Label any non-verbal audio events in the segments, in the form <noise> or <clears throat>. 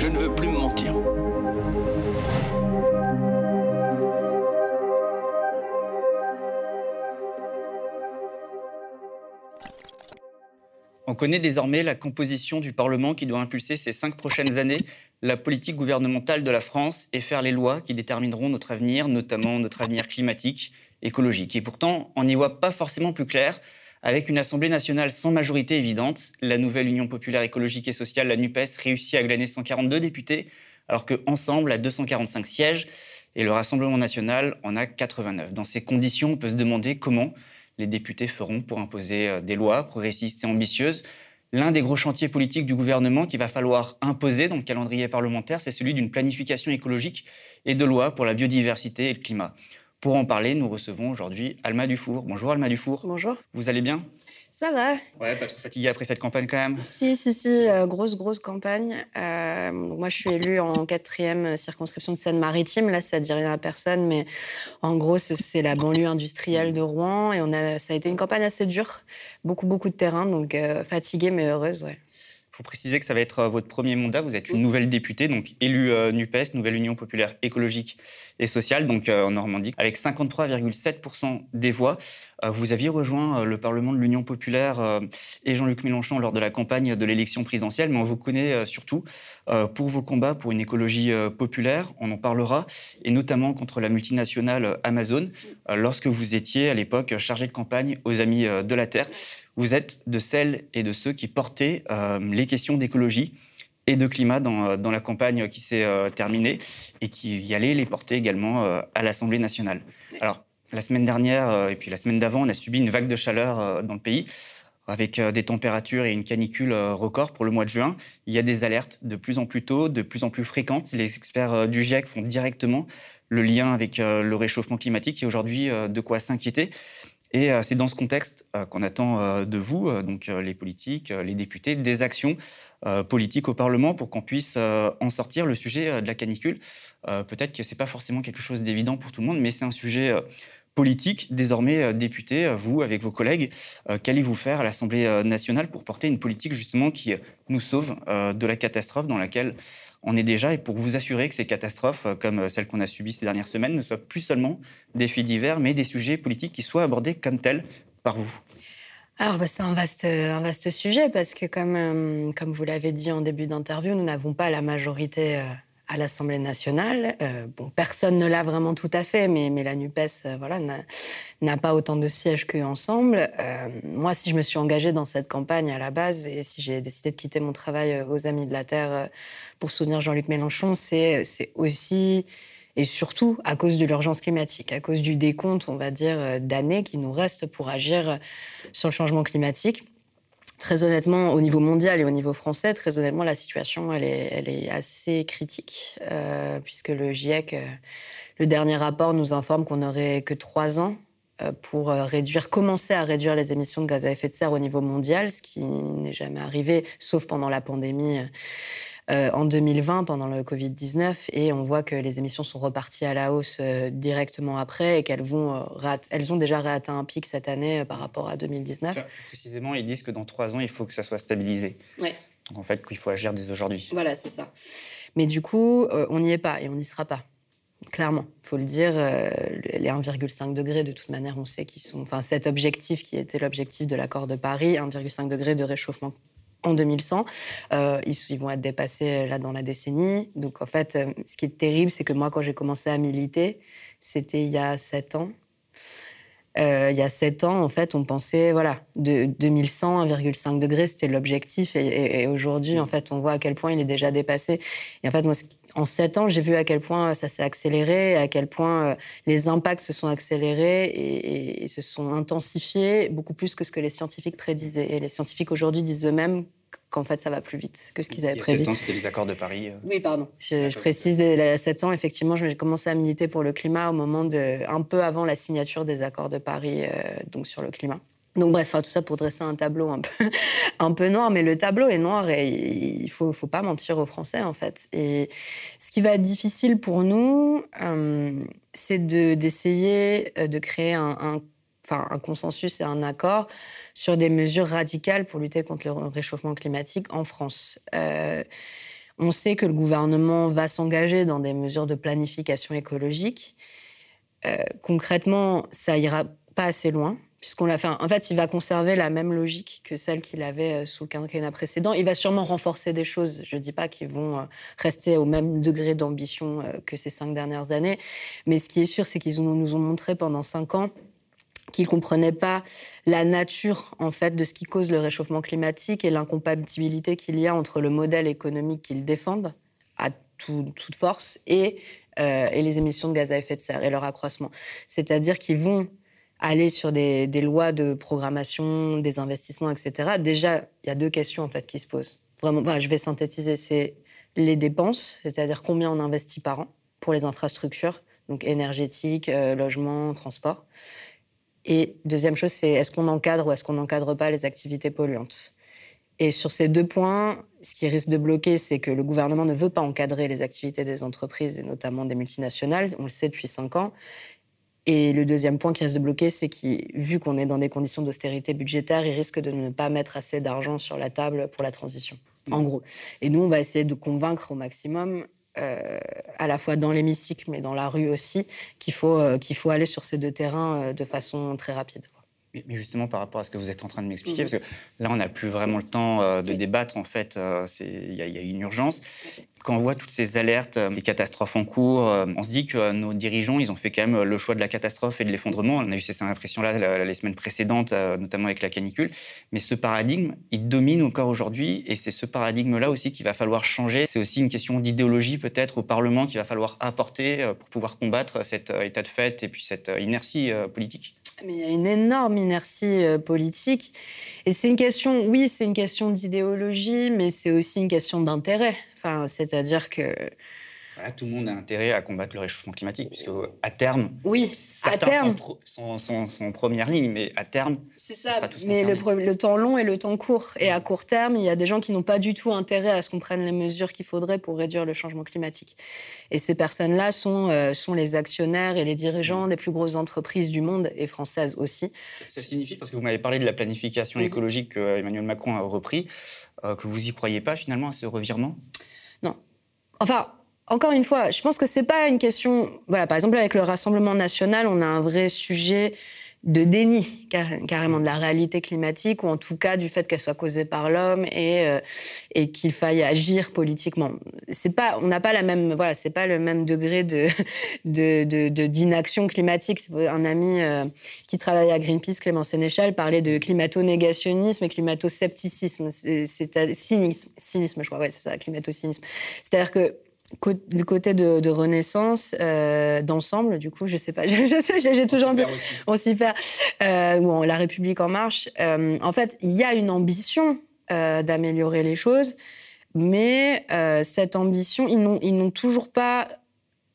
Je ne veux plus me mentir. On connaît désormais la composition du Parlement qui doit impulser ces cinq prochaines années la politique gouvernementale de la France et faire les lois qui détermineront notre avenir, notamment notre avenir climatique, écologique. Et pourtant, on n'y voit pas forcément plus clair. Avec une Assemblée nationale sans majorité évidente, la nouvelle Union populaire écologique et sociale, la NUPES, réussit à glaner 142 députés, alors qu'ensemble, a 245 sièges, et le Rassemblement national en a 89. Dans ces conditions, on peut se demander comment les députés feront pour imposer euh, des lois progressistes et ambitieuses. L'un des gros chantiers politiques du gouvernement qu'il va falloir imposer dans le calendrier parlementaire, c'est celui d'une planification écologique et de lois pour la biodiversité et le climat. Pour en parler, nous recevons aujourd'hui Alma Dufour. Bonjour Alma Dufour. Bonjour. Vous allez bien? Ça va. Ouais, pas trop fatigué après cette campagne quand même Si, si, si, euh, grosse, grosse campagne. Euh, moi, je suis élue en quatrième circonscription de Seine-Maritime. Là, ça ne dit rien à personne, mais en gros, c'est la banlieue industrielle de Rouen. Et on a, ça a été une campagne assez dure. Beaucoup, beaucoup de terrain, donc euh, fatiguée, mais heureuse, ouais faut préciser que ça va être euh, votre premier mandat. Vous êtes une nouvelle députée, donc élue euh, NUPES, Nouvelle Union Populaire Écologique et Sociale, donc euh, en Normandie, avec 53,7% des voix. vous aviez rejoint le Parlement de l'Union Populaire et Jean-Luc Mélenchon lors de la campagne de l'élection présidentielle, mais on vous connaît surtout pour vos combats pour une écologie populaire. On en parlera, et notamment contre la multinationale Amazon, lorsque vous étiez à l'époque chargé de campagne aux Amis de la Terre. Vous êtes de celles et de ceux qui portaient euh, les questions d'écologie et de climat dans, euh, la campagne qui s'est euh, terminée et qui y allait les porter également à l'Assemblée nationale. Alors, la semaine dernière et puis la semaine d'avant, on a subi une vague de chaleur dans le pays avec des températures et une canicule record pour le mois de juin. Il y a des alertes de plus en plus tôt, de plus en plus fréquentes. Les experts du GIEC font directement le lien avec le réchauffement climatique. Il y a aujourd'hui de quoi s'inquiéter. Et euh, c'est dans ce contexte euh, qu'on attend euh, de vous, donc les politiques, les députés, des actions politiques au Parlement pour qu'on puisse en sortir. Le sujet de la canicule, peut-être que ce n'est pas forcément quelque chose d'évident pour tout le monde, mais c'est un sujet politique. Désormais, député, vous, avec vos collègues, qu'allez-vous faire à l'Assemblée nationale pour porter une politique justement qui nous sauve de la catastrophe dans laquelle on est déjà, et pour vous assurer que ces catastrophes, euh, comme euh, celles qu'on a subies ces dernières semaines, ne soient plus seulement des faits divers, mais des sujets politiques qui soient abordés comme tels par vous. Alors, bah, c'est un vaste, un vaste sujet parce que, comme, euh, comme vous l'avez dit en début d'interview, nous n'avons pas la majorité à l'Assemblée nationale. bon, personne ne l'a vraiment tout à fait, mais, mais la NUPES voilà, n'a pas autant de sièges qu'ensemble. moi, si je me suis engagée dans cette campagne à la base et si j'ai décidé de quitter mon travail aux Amis de la Terre pour soutenir Jean-Luc Mélenchon, c'est aussi et surtout à cause de l'urgence climatique, à cause du décompte, on va dire, euh, d'années qui nous restent pour agir euh, sur le changement climatique. Très honnêtement, au niveau mondial et au niveau français, très honnêtement, la situation, elle est, elle est assez critique, euh, puisque le GIEC, le dernier rapport nous informe qu'on n'aurait que trois ans pour réduire, commencer à réduire les émissions de gaz à effet de serre au niveau mondial, ce qui n'est jamais arrivé, sauf pendant la pandémie euh, en 2020 pendant le Covid-19 et on voit que les émissions sont reparties à la hausse euh, directement après et qu'elles vont euh, elles ont déjà réatteint un pic cette année par rapport à 2019. précisément, ils disent que dans trois ans, il faut que ça soit stabilisé. Ouais. Donc en fait, qu'il faut agir dès aujourd'hui. Voilà, c'est ça. Mais du coup, on n'y est pas et on n'y sera pas. Clairement, il faut le dire, les 1,5 degrés, de toute manière, on sait qu'ils sont. Enfin, cet objectif qui était l'objectif de l'accord de Paris, 1,5 degré de réchauffement en 2100. Euh, ils, vont être dépassés euh, là dans la décennie. Donc en fait, euh, ce qui est terrible, c'est que moi, quand j'ai commencé à militer, c'était il y a sept ans. Il y a sept ans, en fait, on pensait, voilà, de 2100, 1,5 degré, c'était l'objectif. Et, aujourd'hui, en fait, on voit à quel point il est déjà dépassé. Et en fait, moi, en sept ans, j'ai vu à quel point ça s'est accéléré, à quel point les impacts se sont accélérés et, et, se sont intensifiés beaucoup plus que ce que les scientifiques prédisaient. Et les scientifiques aujourd'hui disent eux-mêmes qu'en fait ça va plus vite que ce qu'ils avaient prédit. Il y a 7 ans, c'était les accords de Paris. Euh. Oui, pardon. Je, je précise, il y a 7 ans, effectivement, j'ai commencé à militer pour le climat au moment de, un peu avant la signature des accords de Paris, euh, donc sur le climat. Donc bref, tout ça pour dresser un tableau un peu, <laughs> un peu noir, mais le tableau est noir et il faut, faut pas mentir aux Français en fait. Et ce qui va être difficile pour nous, euh, c'est d'essayer de, créer un, un, un consensus et un accord sur des mesures radicales pour lutter contre le réchauffement climatique en France. Euh, On sait que le gouvernement va s'engager dans des mesures de planification écologique. Euh, concrètement, ça ira pas assez loin puisqu'on fait. En fait, il va conserver la même logique que celle qu'il avait euh, sous le quinquennat précédent. Il va sûrement renforcer des choses. Je ne dis pas qu'ils vont rester au même degré d'ambition que ces cinq dernières années, mais ce qui est sûr, c'est qu'ils nous ont montré pendant cinq ans qu'ils ne comprenaient pas la nature en fait de ce qui cause le réchauffement climatique et l'incompatibilité qu'il y a entre le modèle économique qu'ils défendent à toute force et, et les émissions de gaz à effet de serre et leur accroissement. C'est-à-dire qu'ils vont aller sur des, lois de programmation, des investissements, etc. Déjà, il y a deux questions en fait qui se posent. Vraiment, je vais synthétiser. C'est les dépenses, c'est-à-dire combien on investit par an pour les infrastructures, donc énergétique, euh, logement, transport. Et deuxième chose, c'est est-ce qu'on encadre ou est-ce qu'on n'encadre pas les activités polluantes? Et sur ces deux points, ce qui risque de bloquer, c'est que le gouvernement ne veut pas encadrer les activités des entreprises et notamment des multinationales. On le sait depuis cinq ans. Et le deuxième point qui reste de bloquer, c'est que vu qu'on est dans des conditions d'austérité budgétaire, il risque de ne pas mettre assez d'argent sur la table pour la transition, en gros. Et nous, on va essayer de convaincre au maximum, euh, à la fois dans l'hémicycle, mais dans la rue aussi, qu'il faut, euh, qu'il faut aller sur ces deux terrains euh, de façon très rapide. Mais justement, par rapport à ce que vous êtes en train de m'expliquer, mhm. parce que là, on n'a plus vraiment le temps euh, de débattre, en fait, euh, il y, a une urgence. Quand on voit toutes ces alertes, euh, les catastrophes en cours, on se dit que nos dirigeants, ils ont fait quand même le choix de la catastrophe et de l'effondrement. On a eu ces impressions-là les semaines précédentes, notamment avec la canicule. Mais ce paradigme, il domine encore aujourd'hui, et c'est ce paradigme-là aussi qu'il va falloir changer. C'est aussi une question d'idéologie, peut-être, au Parlement qu'il va falloir apporter pour pouvoir combattre cet état de fait et puis cette inertie politique. Mais il y a une énorme inertie euh, politique. Et c'est une question, oui, c'est une question d'idéologie, mais c'est aussi une question d'intérêt. Enfin, c'est-à-dire que tout le monde a intérêt à combattre le réchauffement climatique, puisque à terme, oui, à terme, sont, en première ligne, mais à terme, c'est ça. mais le, le, temps long et le temps court. Et à court terme, il y a des gens qui n'ont pas du tout intérêt à ce qu'on prenne les mesures qu'il faudrait pour réduire le changement climatique. Et ces personnes-là sont, euh, sont les actionnaires et les dirigeants des plus grosses entreprises du monde et françaises aussi. Ça signifie, parce que vous m'avez parlé de la planification écologique que Emmanuel Macron a repris, euh, que vous y croyez pas finalement à ce revirement? Non. Enfin, encore une fois, je pense que c'est pas une question. Voilà, par exemple, avec le Rassemblement national, on a un vrai sujet de déni carrément de la réalité climatique ou en tout cas du fait qu'elle soit causée par l'homme et, euh, et qu'il faille agir politiquement. C'est pas, on n'a pas la même, voilà, c'est pas le même degré de <laughs> d'inaction de, climatique. Un ami euh, qui travaille à Greenpeace, Clément Sénéchal, parlait de climato-négationnisme et climato-scepticisme. C'est cynisme, cynisme, je crois, ouais, c'est ça, climato-cynisme. C'est-à-dire que du côté de, Renaissance, euh, d'ensemble, du coup, je sais pas, <laughs> je, sais, j'ai toujours un peu, on s'y perd, euh, ou La République en marche. Euh, en fait, il y a une ambition d'améliorer les choses, mais cette ambition, ils n'ont toujours pas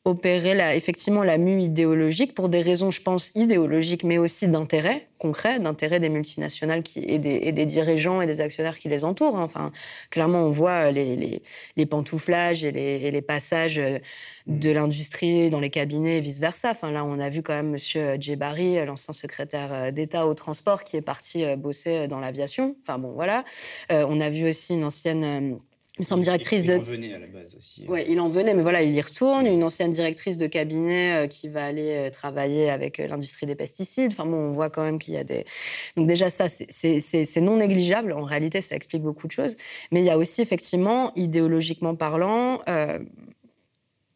opérer la, effectivement la mue idéologique pour des raisons, je pense, idéologiques, mais aussi d'intérêt concret, d'intérêt des multinationales qui, et, des, dirigeants et des actionnaires qui les entourent. Hein. Enfin, clairement, on voit les, les, les pantouflages et les, les, passages de l'industrie dans les cabinets et vice-versa. Enfin, là, on a vu quand même M. Djebari, l'ancien secrétaire d'État au transport, qui est parti bosser dans l'aviation. Enfin, bon, voilà. Euh, on a vu aussi une ancienne il semble directrice de. Il en venait à la base aussi. Hein. Ouais, il en venait, mais voilà, il y retourne. Une ancienne directrice de cabinet euh, qui va aller euh, travailler avec euh, l'industrie des pesticides. Enfin bon, on voit quand même qu'il y a des. Donc déjà ça, c'est non négligeable. En réalité, ça explique beaucoup de choses. Mais il y a aussi effectivement, idéologiquement parlant,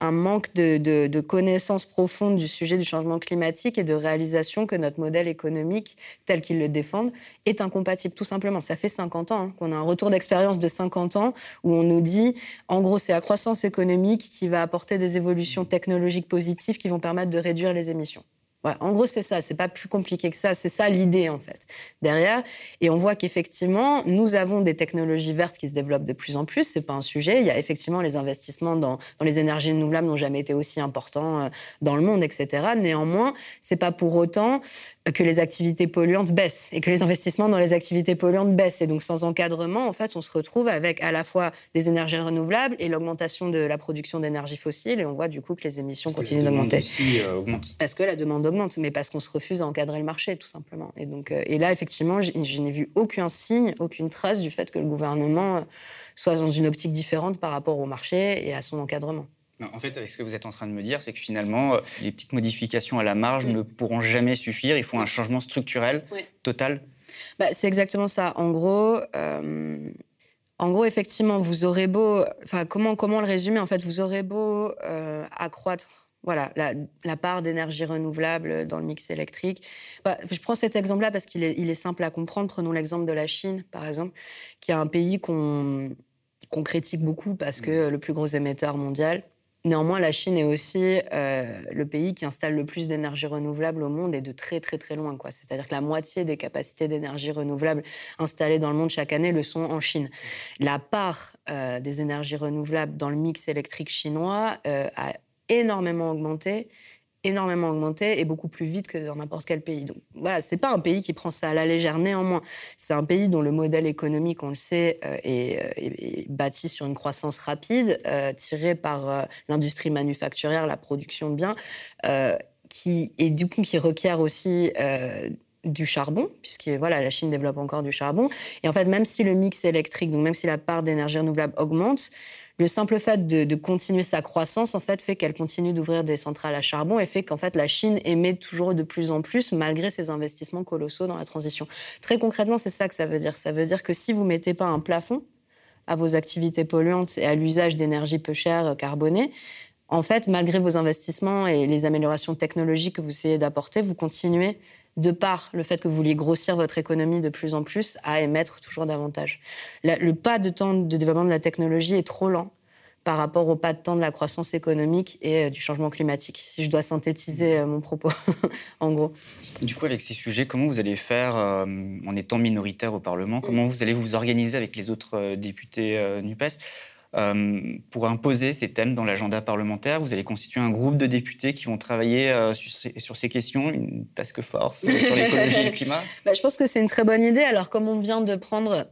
un manque de, connaissances profondes du sujet du changement climatique et de réalisation que notre modèle économique, tel qu'il le défendent, est incompatible, tout simplement. Ça fait 50 ans hein, qu'on a un retour d'expérience de 50 ans où on nous dit, en gros, c'est la croissance économique qui va apporter des évolutions technologiques positives qui vont permettre de réduire les émissions en gros, c'est ça. C'est pas plus compliqué que ça. C'est ça l'idée, en fait, derrière. Et on voit qu'effectivement, nous avons des technologies vertes qui se développent de plus en plus. C'est pas un sujet. Il y a effectivement les investissements dans, les énergies renouvelables n'ont jamais été aussi importants euh, dans le monde, etc. Néanmoins, c'est pas pour autant que les activités polluantes baissent et que les investissements dans les activités polluantes baissent. Et donc, sans encadrement, en fait, on se retrouve avec à la fois des énergies renouvelables et l'augmentation de la production d'énergie fossile. Et on voit du coup que les émissions continuent d'augmenter. Euh, parce que la demande augmente, mais parce qu'on se refuse à encadrer le marché, tout simplement. Et, donc, euh, et là, effectivement, je, n'ai vu aucun signe, aucune trace du fait que le gouvernement soit dans une optique différente par rapport au marché et à son encadrement. En fait, ce que vous êtes en train de me dire, c'est que finalement, euh, les petites modifications à la marge ne pourront jamais suffire. Il faut un changement structurel total. Bah, c'est exactement ça. En gros, euh, en gros, effectivement, vous aurez beau, enfin, comment comment le résumer En fait, vous aurez beau euh, accroître. Voilà, la, part d'énergie renouvelable dans le mix électrique. Bah, je prends cet exemple-là parce qu'il est, il est simple à comprendre. Prenons l'exemple de la Chine, par exemple, qui est un pays qu'on qu'on critique beaucoup parce que le plus gros émetteur mondial, Néanmoins, la Chine est aussi euh, le pays qui installe le plus d'énergie renouvelable au monde et de très très très loin. C'est-à-dire que la moitié des capacités d'énergie renouvelable installées dans le monde chaque année le sont en Chine. La part euh, des énergies renouvelables dans le mix électrique chinois euh, a énormément augmenté énormément augmenté et beaucoup plus vite que dans n'importe quel pays. Donc voilà, c'est pas un pays qui prend ça à la légère. Néanmoins, c'est un pays dont le modèle économique, on le sait, euh, euh, est, bâti sur une croissance rapide, euh, tirée par l'industrie manufacturière, la production de biens, qui et du coup qui requiert aussi du charbon, puisque voilà, la Chine développe encore du charbon. Et en fait, même si le mix électrique, donc même si la part d'énergie renouvelable augmente, le simple fait de, continuer sa croissance, en fait, fait qu'elle continue d'ouvrir des centrales à charbon et fait qu'en fait, la Chine émet toujours de plus en plus malgré ses investissements colossaux dans la transition. Très concrètement, c'est ça que ça veut dire. Ça veut dire que si vous mettez pas un plafond à vos activités polluantes et à l'usage d'énergie peu chère, euh, carbonée, en fait, malgré vos investissements et les améliorations technologiques que vous essayez d'apporter, vous continuez de par le fait que vous vouliez grossir votre économie de plus en plus, à émettre toujours davantage. le pas de temps de développement de la technologie est trop lent par rapport au pas de temps de la croissance économique et euh, du changement climatique, si je dois synthétiser euh, mon propos, <laughs> en gros. Du coup, avec ces sujets, comment vous allez faire euh, en étant minoritaire au Parlement Comment vous allez vous organiser avec les autres députés NUPES? Pour imposer ces thèmes dans l'agenda parlementaire. Vous allez constituer un groupe de députés qui vont travailler euh, sur, ces, questions, une task force euh, sur <laughs> l'écologie et le climat bah, Je pense que c'est une très bonne idée. Alors, comme on vient de prendre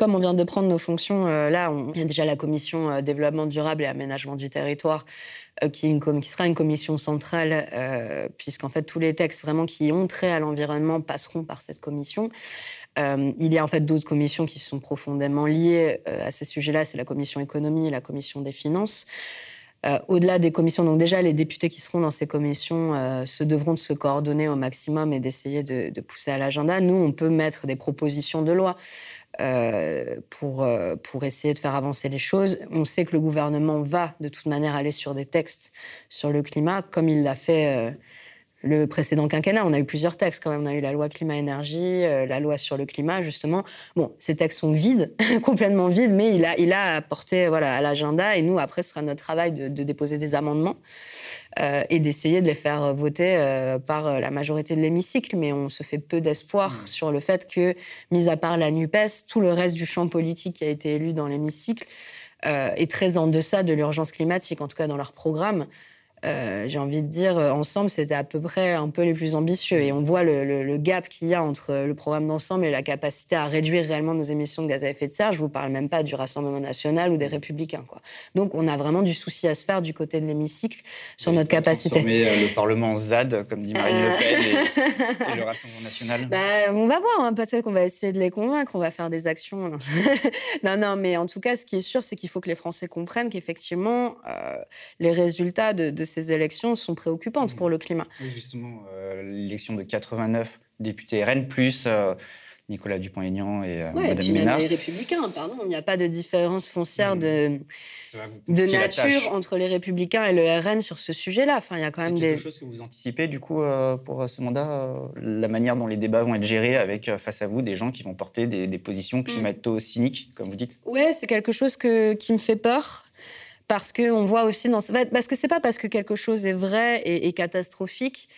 comme on vient de prendre nos fonctions, là, on, il y a déjà la commission développement durable et aménagement du territoire, qui, une qui, sera une commission centrale, puisqu'en fait, tous les textes vraiment qui ont trait à l'environnement passeront par cette commission. Euh, il y a en fait d'autres commissions qui sont profondément liées euh, à ce sujet-là. C'est la commission économie et la commission des finances. Euh, au-delà des commissions, donc déjà les députés qui seront dans ces commissions se devront de se coordonner au maximum et d'essayer de, pousser à l'agenda. Nous, on peut mettre des propositions de loi pour, pour essayer de faire avancer les choses. On sait que le gouvernement va de toute manière aller sur des textes sur le climat, comme il l'a fait le précédent quinquennat. On a eu plusieurs textes quand même. On a eu la loi climat-énergie, euh, la loi sur le climat, justement. Bon, ces textes sont vides, <laughs> complètement vides, mais il a, il a apporté voilà, à l'agenda. Et nous, après, ce sera notre travail de, déposer des amendements euh, et d'essayer de les faire voter euh, par la majorité de l'hémicycle. Mais on se fait peu d'espoir mmh. sur le fait que, mis à part la NUPES, tout le reste du champ politique qui a été élu dans l'hémicycle est très en deçà de l'urgence climatique, en tout cas dans leur programme. Euh, j'ai envie de dire, euh, ensemble, c'était à peu près un peu les plus ambitieux. Et on voit le, gap qu'il y a entre le programme d'ensemble et la capacité à réduire réellement nos émissions de gaz à effet de serre. Je vous parle même pas du Rassemblement national ou des Républicains. Quoi. Donc, on a vraiment du souci à se faire du côté de l'hémicycle sur notre capacité. Mais euh, le Parlement ZAD, comme dit Marine Le Pen, et, le Rassemblement national <laughs> bah, On va voir. Hein. Peut-être qu'on va essayer de les convaincre. On va faire des actions. <laughs> non, non, mais en tout cas, ce qui est sûr, c'est qu'il faut que les Français comprennent qu'effectivement, les résultats de, de ces élections sont préoccupantes pour le climat. Oui, justement, euh, l'élection de 89 députés RN plus euh, Nicolas Dupont-Aignan et euh, Madame et Ménard. les Républicains, pardon. Il n'y a pas de différence foncière de, de nature entre les Républicains et le RN sur ce sujet-là. Enfin, il y a quand même des... quelque chose que vous anticipez du coup pour ce mandat, la manière dont les débats vont être gérés avec face à vous des gens qui vont porter des, positions mm. climato-cyniques, comme vous dites? Oui, c'est quelque chose que, qui me fait peur parce qu'on voit aussi dans parce que c'est pas parce que quelque chose est vrai et, catastrophique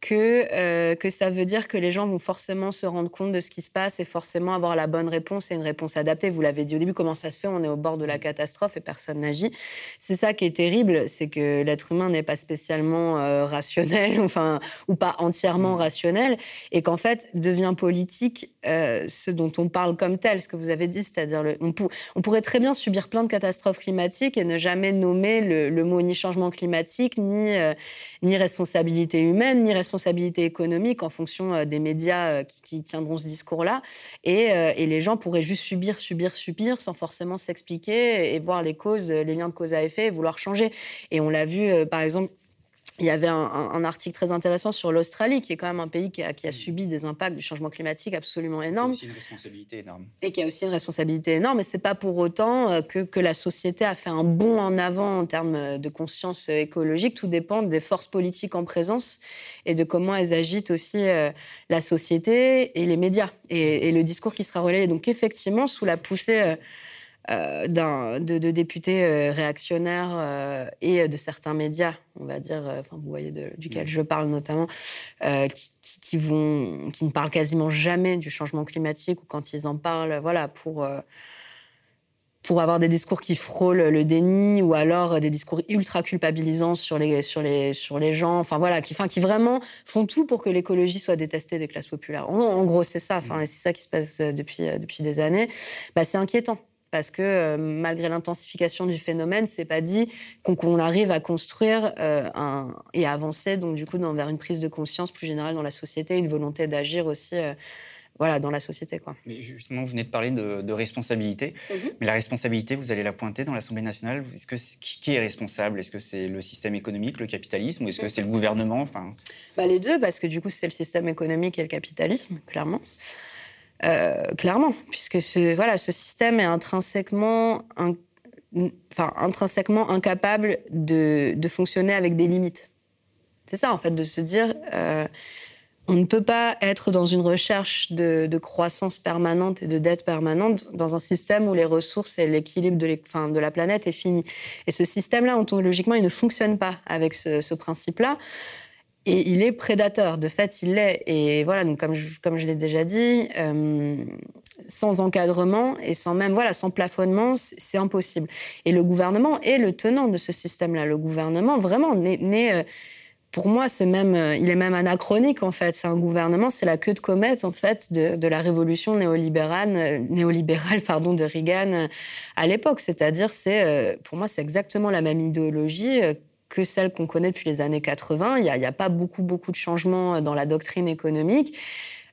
que, euh, que ça veut dire que les gens vont forcément se rendre compte de ce qui se passe et forcément avoir la bonne réponse et une réponse adaptée. Vous l'avez dit au début, comment ça se fait? On est au bord de la catastrophe et personne n'agit. C'est ça qui est terrible, c'est que l'être humain n'est pas spécialement euh, rationnel, <laughs> enfin, ou pas entièrement rationnel, et qu'en fait devient politique euh, ce dont on parle comme tel, ce que vous avez dit, c'est-à-dire on, on, pourrait très bien subir plein de catastrophes climatiques et ne jamais nommer le, le mot ni changement climatique, ni, ni responsabilité humaine, ni responsabilité responsabilité économique en fonction euh, des médias euh, qui, tiendront ce discours-là. Euh, et, les gens pourraient juste subir, subir, subir sans forcément s'expliquer et voir les causes, les liens de cause à effet et vouloir changer. Et on l'a vu, par exemple, il y avait un, article très intéressant sur l'Australie, qui est quand même un pays qui a, qui a, subi des impacts du changement climatique absolument énormes. Qui a aussi une responsabilité énorme. Et qui a aussi une responsabilité énorme. Et ce n'est pas pour autant euh, que, que, la société a fait un bond en avant en termes de conscience écologique. Tout dépend des forces politiques en présence et de comment elles agitent aussi euh, la société et les médias et, et, le discours qui sera relayé. Donc effectivement, sous la poussée... Euh, de, de, députés euh, réactionnaires euh, et de certains médias, on va dire, enfin vous voyez duquel je parle notamment, qui, qui, vont, qui ne parlent quasiment jamais du changement climatique ou quand ils en parlent, voilà, pour pour avoir des discours qui frôlent le déni ou alors des discours ultra culpabilisants sur les, sur les, sur les gens, enfin voilà, qui, enfin, qui vraiment font tout pour que l'écologie soit détestée des classes populaires. En, gros, c'est ça, enfin, c'est ça qui se passe depuis, depuis des années. Bah, c'est inquiétant parce que euh, malgré l'intensification du phénomène, c'est pas dit qu'on arrive à construire euh, un, et à avancer donc du coup dans, vers une prise de conscience plus générale dans la société, une volonté d'agir aussi. Euh, voilà, dans la société. Quoi. Mais justement, vous venez de parler de, responsabilité. Mhm. Mais la responsabilité, vous allez la pointer dans l'Assemblée nationale. Est-ce que qui est responsable? Est-ce que c'est le système économique, le capitalisme, ou est-ce que c'est le gouvernement? Enfin... Bah, les deux, parce que du coup, c'est le système économique et le capitalisme, clairement. Euh, clairement, puisque ce, voilà, ce système est intrinsèquement, enfin, intrinsèquement incapable de, fonctionner avec des limites. C'est ça, en fait, de se dire, euh, on ne peut pas être dans une recherche de, croissance permanente et de dette permanente dans un système où les ressources et l'équilibre de, la planète est fini. Et ce système-là, ontologiquement, il ne fonctionne pas avec ce principe-là. Et il est prédateur, de fait, il l'est. Et voilà, donc comme je, comme je l'ai déjà dit, euh, sans encadrement et sans même, voilà, sans plafonnement, c'est impossible. Et le gouvernement est le tenant de ce système-là. Le gouvernement, vraiment, n'est. Euh, pour moi, c'est même, euh, il est même anachronique en fait. C'est un gouvernement, c'est la queue de comète en fait de, de la révolution néolibérale, néolibérale pardon, de Reagan à l'époque. C'est-à-dire, c'est, pour moi, c'est exactement la même idéologie que celle qu'on connaît depuis les années 80. Il n'y a, pas beaucoup, beaucoup de changements euh, dans la doctrine économique.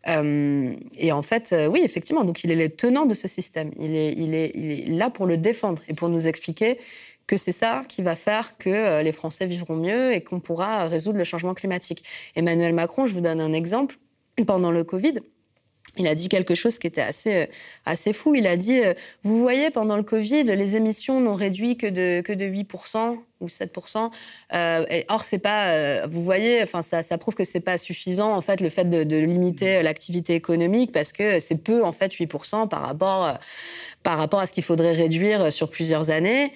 Euh, et en fait, euh, oui, effectivement, donc il est le tenant de ce système. Il est, il, est, il est là pour le défendre et pour nous expliquer que c'est ça qui va faire que les Français vivront mieux et qu'on pourra résoudre le changement climatique. Emmanuel Macron, je vous donne un exemple, pendant le Covid, il a dit quelque chose qui était assez, assez fou. Il a dit, vous voyez, pendant le Covid, les émissions n'ont réduit que de, que de 8% ou 7%. Euh, et, or, c'est pas, euh, vous voyez, enfin, ça, ça, prouve que c'est pas suffisant en fait le fait de, limiter l'activité économique parce que c'est peu en fait 8% par rapport, euh, par rapport à ce qu'il faudrait réduire sur plusieurs années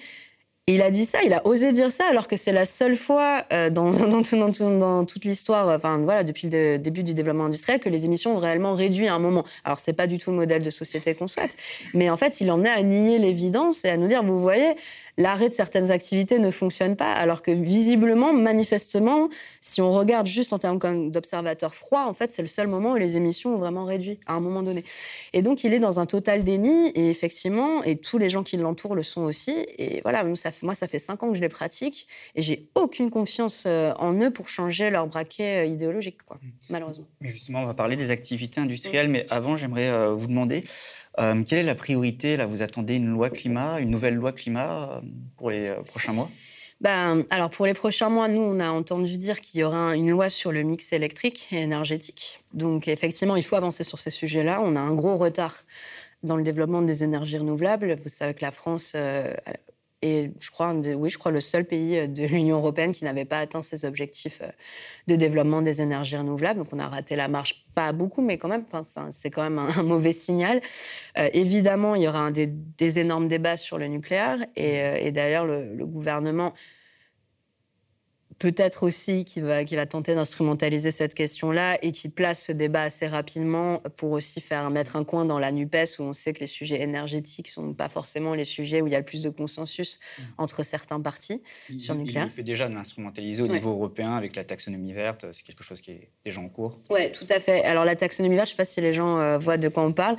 il a dit ça, il a osé dire ça, alors que c'est la seule fois euh, dans, <laughs> dans, toute l'histoire, enfin voilà, depuis le début du développement industriel, que les émissions ont réellement réduit à un moment. Alors c'est pas du tout le modèle de société qu'on souhaite, mais en fait, il en est à nier l'évidence et à nous dire, vous voyez, l'arrêt de certaines activités ne fonctionne pas, alors que visiblement, manifestement, si on regarde juste en termes d'observateurs froids, en fait, c'est le seul moment où les émissions ont vraiment réduit, à un moment donné. Et donc, il est dans un total déni, et effectivement, et tous les gens qui l'entourent le sont aussi. Et voilà, ça, moi, ça fait cinq ans que je les pratique, et j'ai aucune confiance euh, en eux pour changer leur braquet euh, idéologique, quoi, malheureusement. Mais justement, on va parler des activités industrielles, mais avant, j'aimerais euh, vous demander euh, quelle est la priorité Là, vous attendez une loi climat, une nouvelle loi climat euh, pour les euh, prochains mois? Ben, alors pour les prochains mois, nous, on a entendu dire qu'il y aura une loi sur le mix électrique et énergétique. Donc effectivement, il faut avancer sur ces sujets-là. On a un gros retard dans le développement des énergies renouvelables. Vous savez que la France et je crois, oui, je crois le seul pays euh, de l'Union européenne qui n'avait pas atteint ses objectifs euh, de développement des énergies renouvelables. Donc on a raté la marche, pas beaucoup, mais quand même, c'est quand même <laughs> un, mauvais signal. Euh, évidemment, il y aura un des, énormes débats sur le nucléaire. Et, d'ailleurs, le, gouvernement peut-être aussi qui va, qui va tenter d'instrumentaliser cette question-là et qui place ce débat assez rapidement pour aussi faire mettre un coin dans la NUPES où on sait que les sujets énergétiques ne sont pas forcément les sujets où il y a le plus de consensus mmh. entre certains partis sur le nucléaire. Il fait déjà de l'instrumentaliser au niveau européen avec la taxonomie verte, c'est quelque chose qui est déjà en cours. Oui, tout à fait. Alors la taxonomie verte, je ne sais pas si les gens euh, voient de quoi on parle.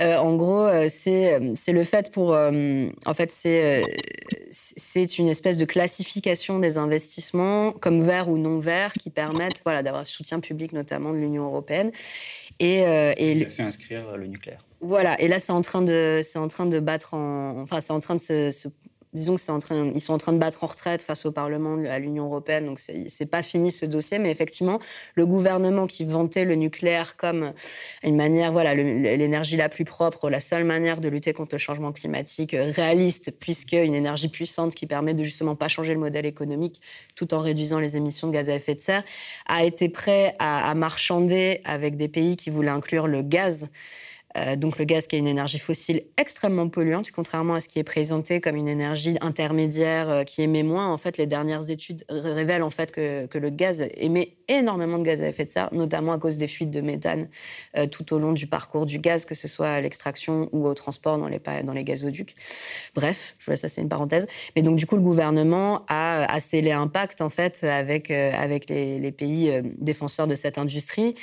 Euh, en gros, euh, c'est le fait pour... en fait, c'est une espèce de classification des investissements comme verts ou non verts qui permettent voilà, d'avoir soutien public notamment de l'Union européenne. Et, euh, et Il a fait inscrire le nucléaire. Voilà, et là c'est en train de, c'est en train de battre en, enfin c'est en train de se disons que ils sont en train de battre en retraite face au Parlement, à l'Union européenne, donc c'est pas fini ce dossier, mais effectivement, le gouvernement qui vantait le nucléaire comme une manière, voilà, l'énergie la plus propre, la seule manière de lutter contre le changement climatique euh, réaliste, puisque une énergie puissante qui permet de justement pas changer le modèle économique tout en réduisant les émissions de gaz à effet de serre, a été prêt à marchander avec des pays qui voulaient inclure le gaz euh, donc le gaz qui est une énergie fossile extrêmement polluante, contrairement à ce qui est présenté comme une énergie intermédiaire euh, qui émet moins. En fait, les dernières études révèlent en fait que, que, le gaz émet énormément de gaz à effet de serre, notamment à cause des fuites de méthane euh, tout au long du parcours du gaz, que ce soit à l'extraction ou au transport dans les, gazoducs. Bref, je ça c'est une parenthèse. Mais donc du coup, le gouvernement a, a scellé un pacte en fait avec, avec les, pays défenseurs de cette industrie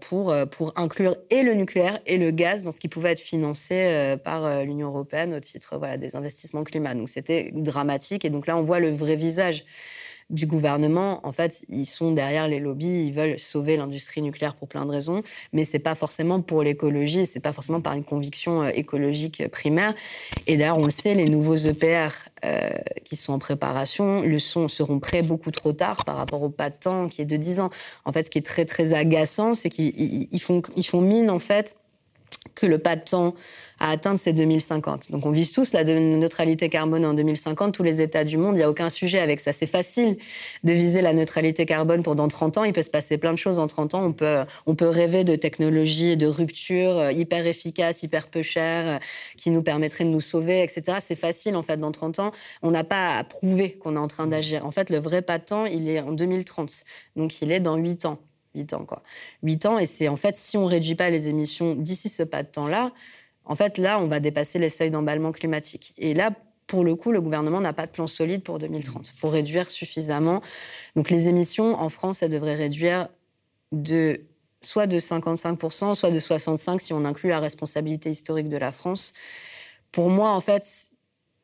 pour, inclure et le nucléaire et le gaz dans ce qui pouvait être financé euh, par euh, l'Union européenne au titre des investissements climat. Donc c'était dramatique. Et donc là, on voit le vrai visage du gouvernement. En fait, ils sont derrière les lobbies, ils veulent sauver l'industrie nucléaire pour plein de raisons, mais c'est pas forcément pour l'écologie, c'est pas forcément par une conviction euh, écologique primaire. Et d'ailleurs, on le sait, les nouveaux EPR qui sont en préparation le seront prêts beaucoup trop tard par rapport au pas de temps qui est de 10 ans. En fait, ce qui est très très agaçant, c'est qu'ils font, ils font mine en fait que le pas de temps à atteindre, c'est 2050. Donc on vise tous la neutralité carbone en 2050, tous les États du monde, il n'y a aucun sujet avec ça. C'est facile de viser la neutralité carbone pour dans 30 ans, il peut se passer plein de choses en 30 ans, on peut, on peut rêver de technologies de rupture euh, hyper efficaces, hyper peu chères, euh, qui nous permettraient de nous sauver, etc. C'est facile en fait dans 30 ans, on n'a pas à prouver qu'on est en train d'agir. En fait, le vrai pas de temps, il est en 2030, donc il est dans 8 ans. 8 ans, quoi. 8 ans, et c'est en fait, si on réduit pas les émissions d'ici ce pas de temps-là, en fait, là, on va dépasser les seuils d'emballement climatique. Et là, pour le coup, le gouvernement n'a pas de plan solide pour 2030, pour réduire suffisamment. Donc, les émissions, en France, elles devraient réduire de soit de 55%, soit de 65% si on inclut la responsabilité historique de la France. Pour moi, en fait,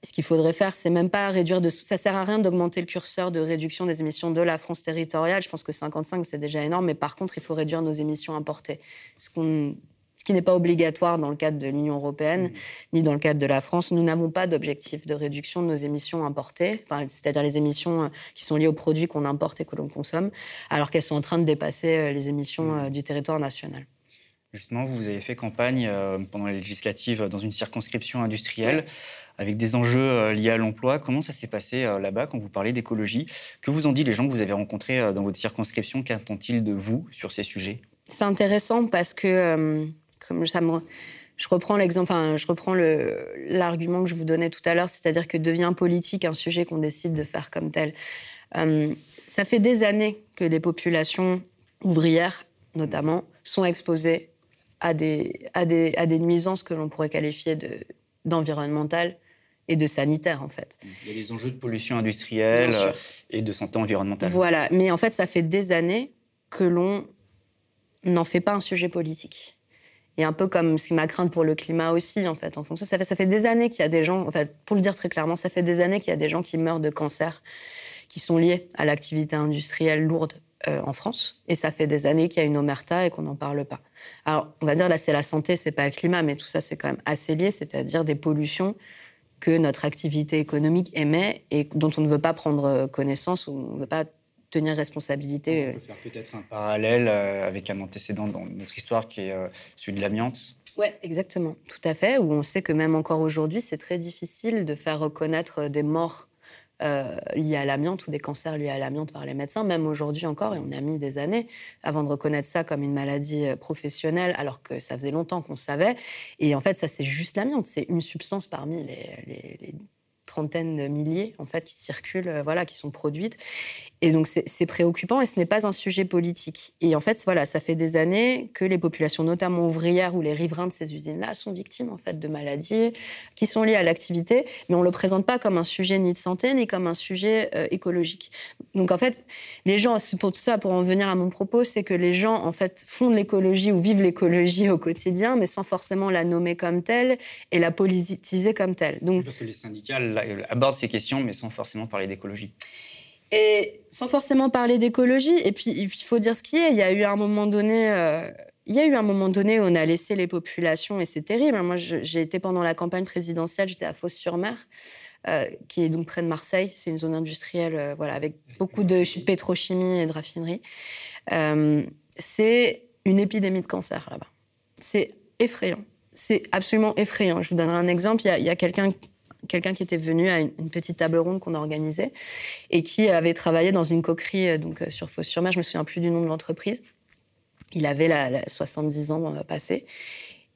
ce qu'il faudrait faire, c'est même pas réduire de. Ça sert à rien d'augmenter le curseur de réduction des émissions de la France territoriale. Je pense que 55, c'est déjà énorme. Mais par contre, il faut réduire nos émissions importées. Ce, ce qui n'est pas obligatoire dans le cadre de l'Union européenne, mmh. ni dans le cadre de la France. Nous n'avons pas d'objectif de réduction de nos émissions importées, enfin, c'est-à-dire les émissions euh, qui sont liées aux produits qu'on importe et que l'on consomme, alors qu'elles sont en train de dépasser euh, les émissions mmh. euh, du territoire national. Justement, vous avez fait campagne pendant les législatives dans une circonscription industrielle avec des enjeux euh, liés à l'emploi. Comment ça s'est passé euh, là-bas quand vous parlez d'écologie? Que vous ont dit les gens que vous avez rencontrés euh, dans votre circonscription? Qu'attendent-ils de vous sur ces sujets? C'est intéressant parce que, comme ça me je reprends l'exemple, enfin, je reprends l'argument que je vous donnais tout à l'heure, c'est-à-dire que devient politique un sujet qu'on décide de faire comme tel. ça fait des années que des populations ouvrières, notamment, sont exposées à des, à des, à des nuisances que l'on pourrait qualifier d'environnementales et de sanitaire, en fait. Il y a des enjeux de pollution industrielle et de santé environnementale. Voilà, mais en fait, ça fait des années que l'on n'en fait pas un sujet politique. Et un peu comme ce ma crainte pour le climat aussi, en fait, en fonction. Ça fait, ça fait des années qu'il y a des gens, en fait, pour le dire très clairement, ça fait des années qu'il y a des gens qui meurent de cancer qui sont liés à l'activité industrielle lourde euh, en France. Et ça fait des années qu'il y a une omerta et qu'on n'en parle pas. Alors, on va dire là, c'est la santé, c'est pas le climat, mais tout ça, c'est quand même assez lié, c'est-à-dire des pollutions que notre activité économique émet et dont on ne veut pas prendre connaissance ou on ne veut pas tenir responsabilité. On peut faire peut-être un parallèle euh, avec un antécédent dans notre histoire qui est euh, celui de l'amiante. Oui, exactement, tout à fait, où on sait que même encore aujourd'hui, c'est très difficile de faire reconnaître des morts euh, liés à l'amiante ou des cancers liés à l'amiante par les médecins, même aujourd'hui encore, et on a mis des années avant de reconnaître ça comme une maladie euh, professionnelle, alors que ça faisait longtemps qu'on savait. Et en fait, ça, c'est juste l'amiante. C'est une substance parmi les, les, trentaines de milliers en fait qui circulent, euh, voilà, qui sont produites. Et donc, c'est préoccupant et ce n'est pas un sujet politique. Et en fait, voilà, ça fait des années que les populations, notamment ouvrières ou les riverains de ces usines-là, sont victimes en fait de maladies qui sont liées à l'activité, mais on ne le présente pas comme un sujet ni de santé ni comme un sujet euh, écologique. Donc, en fait, les gens, pour tout ça, pour en venir à mon propos, c'est que les gens, en fait, font de l'écologie ou vivent l'écologie au quotidien, mais sans forcément la nommer comme telle et la politiser comme telle. Donc, Parce que les syndicats abordent ces questions, mais sans forcément parler d'écologie. Et sans forcément parler d'écologie, et puis il faut dire ce qui est, il y a eu un moment donné... Euh, il y a eu un moment donné où on a laissé les populations, et c'est terrible. Moi, j'ai été pendant la campagne présidentielle, j'étais à Fos-sur-Mer, euh, qui est donc près de Marseille. C'est une zone industrielle, euh, voilà, avec beaucoup de pétrochimie et de raffinerie. c'est une épidémie de cancer là-bas. C'est effrayant. C'est absolument effrayant. Je vous donnerai un exemple. Il y a, a quelqu'un quelqu'un qui était venu à une, petite table ronde qu'on organisait et qui avait travaillé dans une coquerie euh, donc, euh, sur Fos-sur-Mer. Je me souviens plus du nom de l'entreprise. Il avait la, 70 ans euh, passés.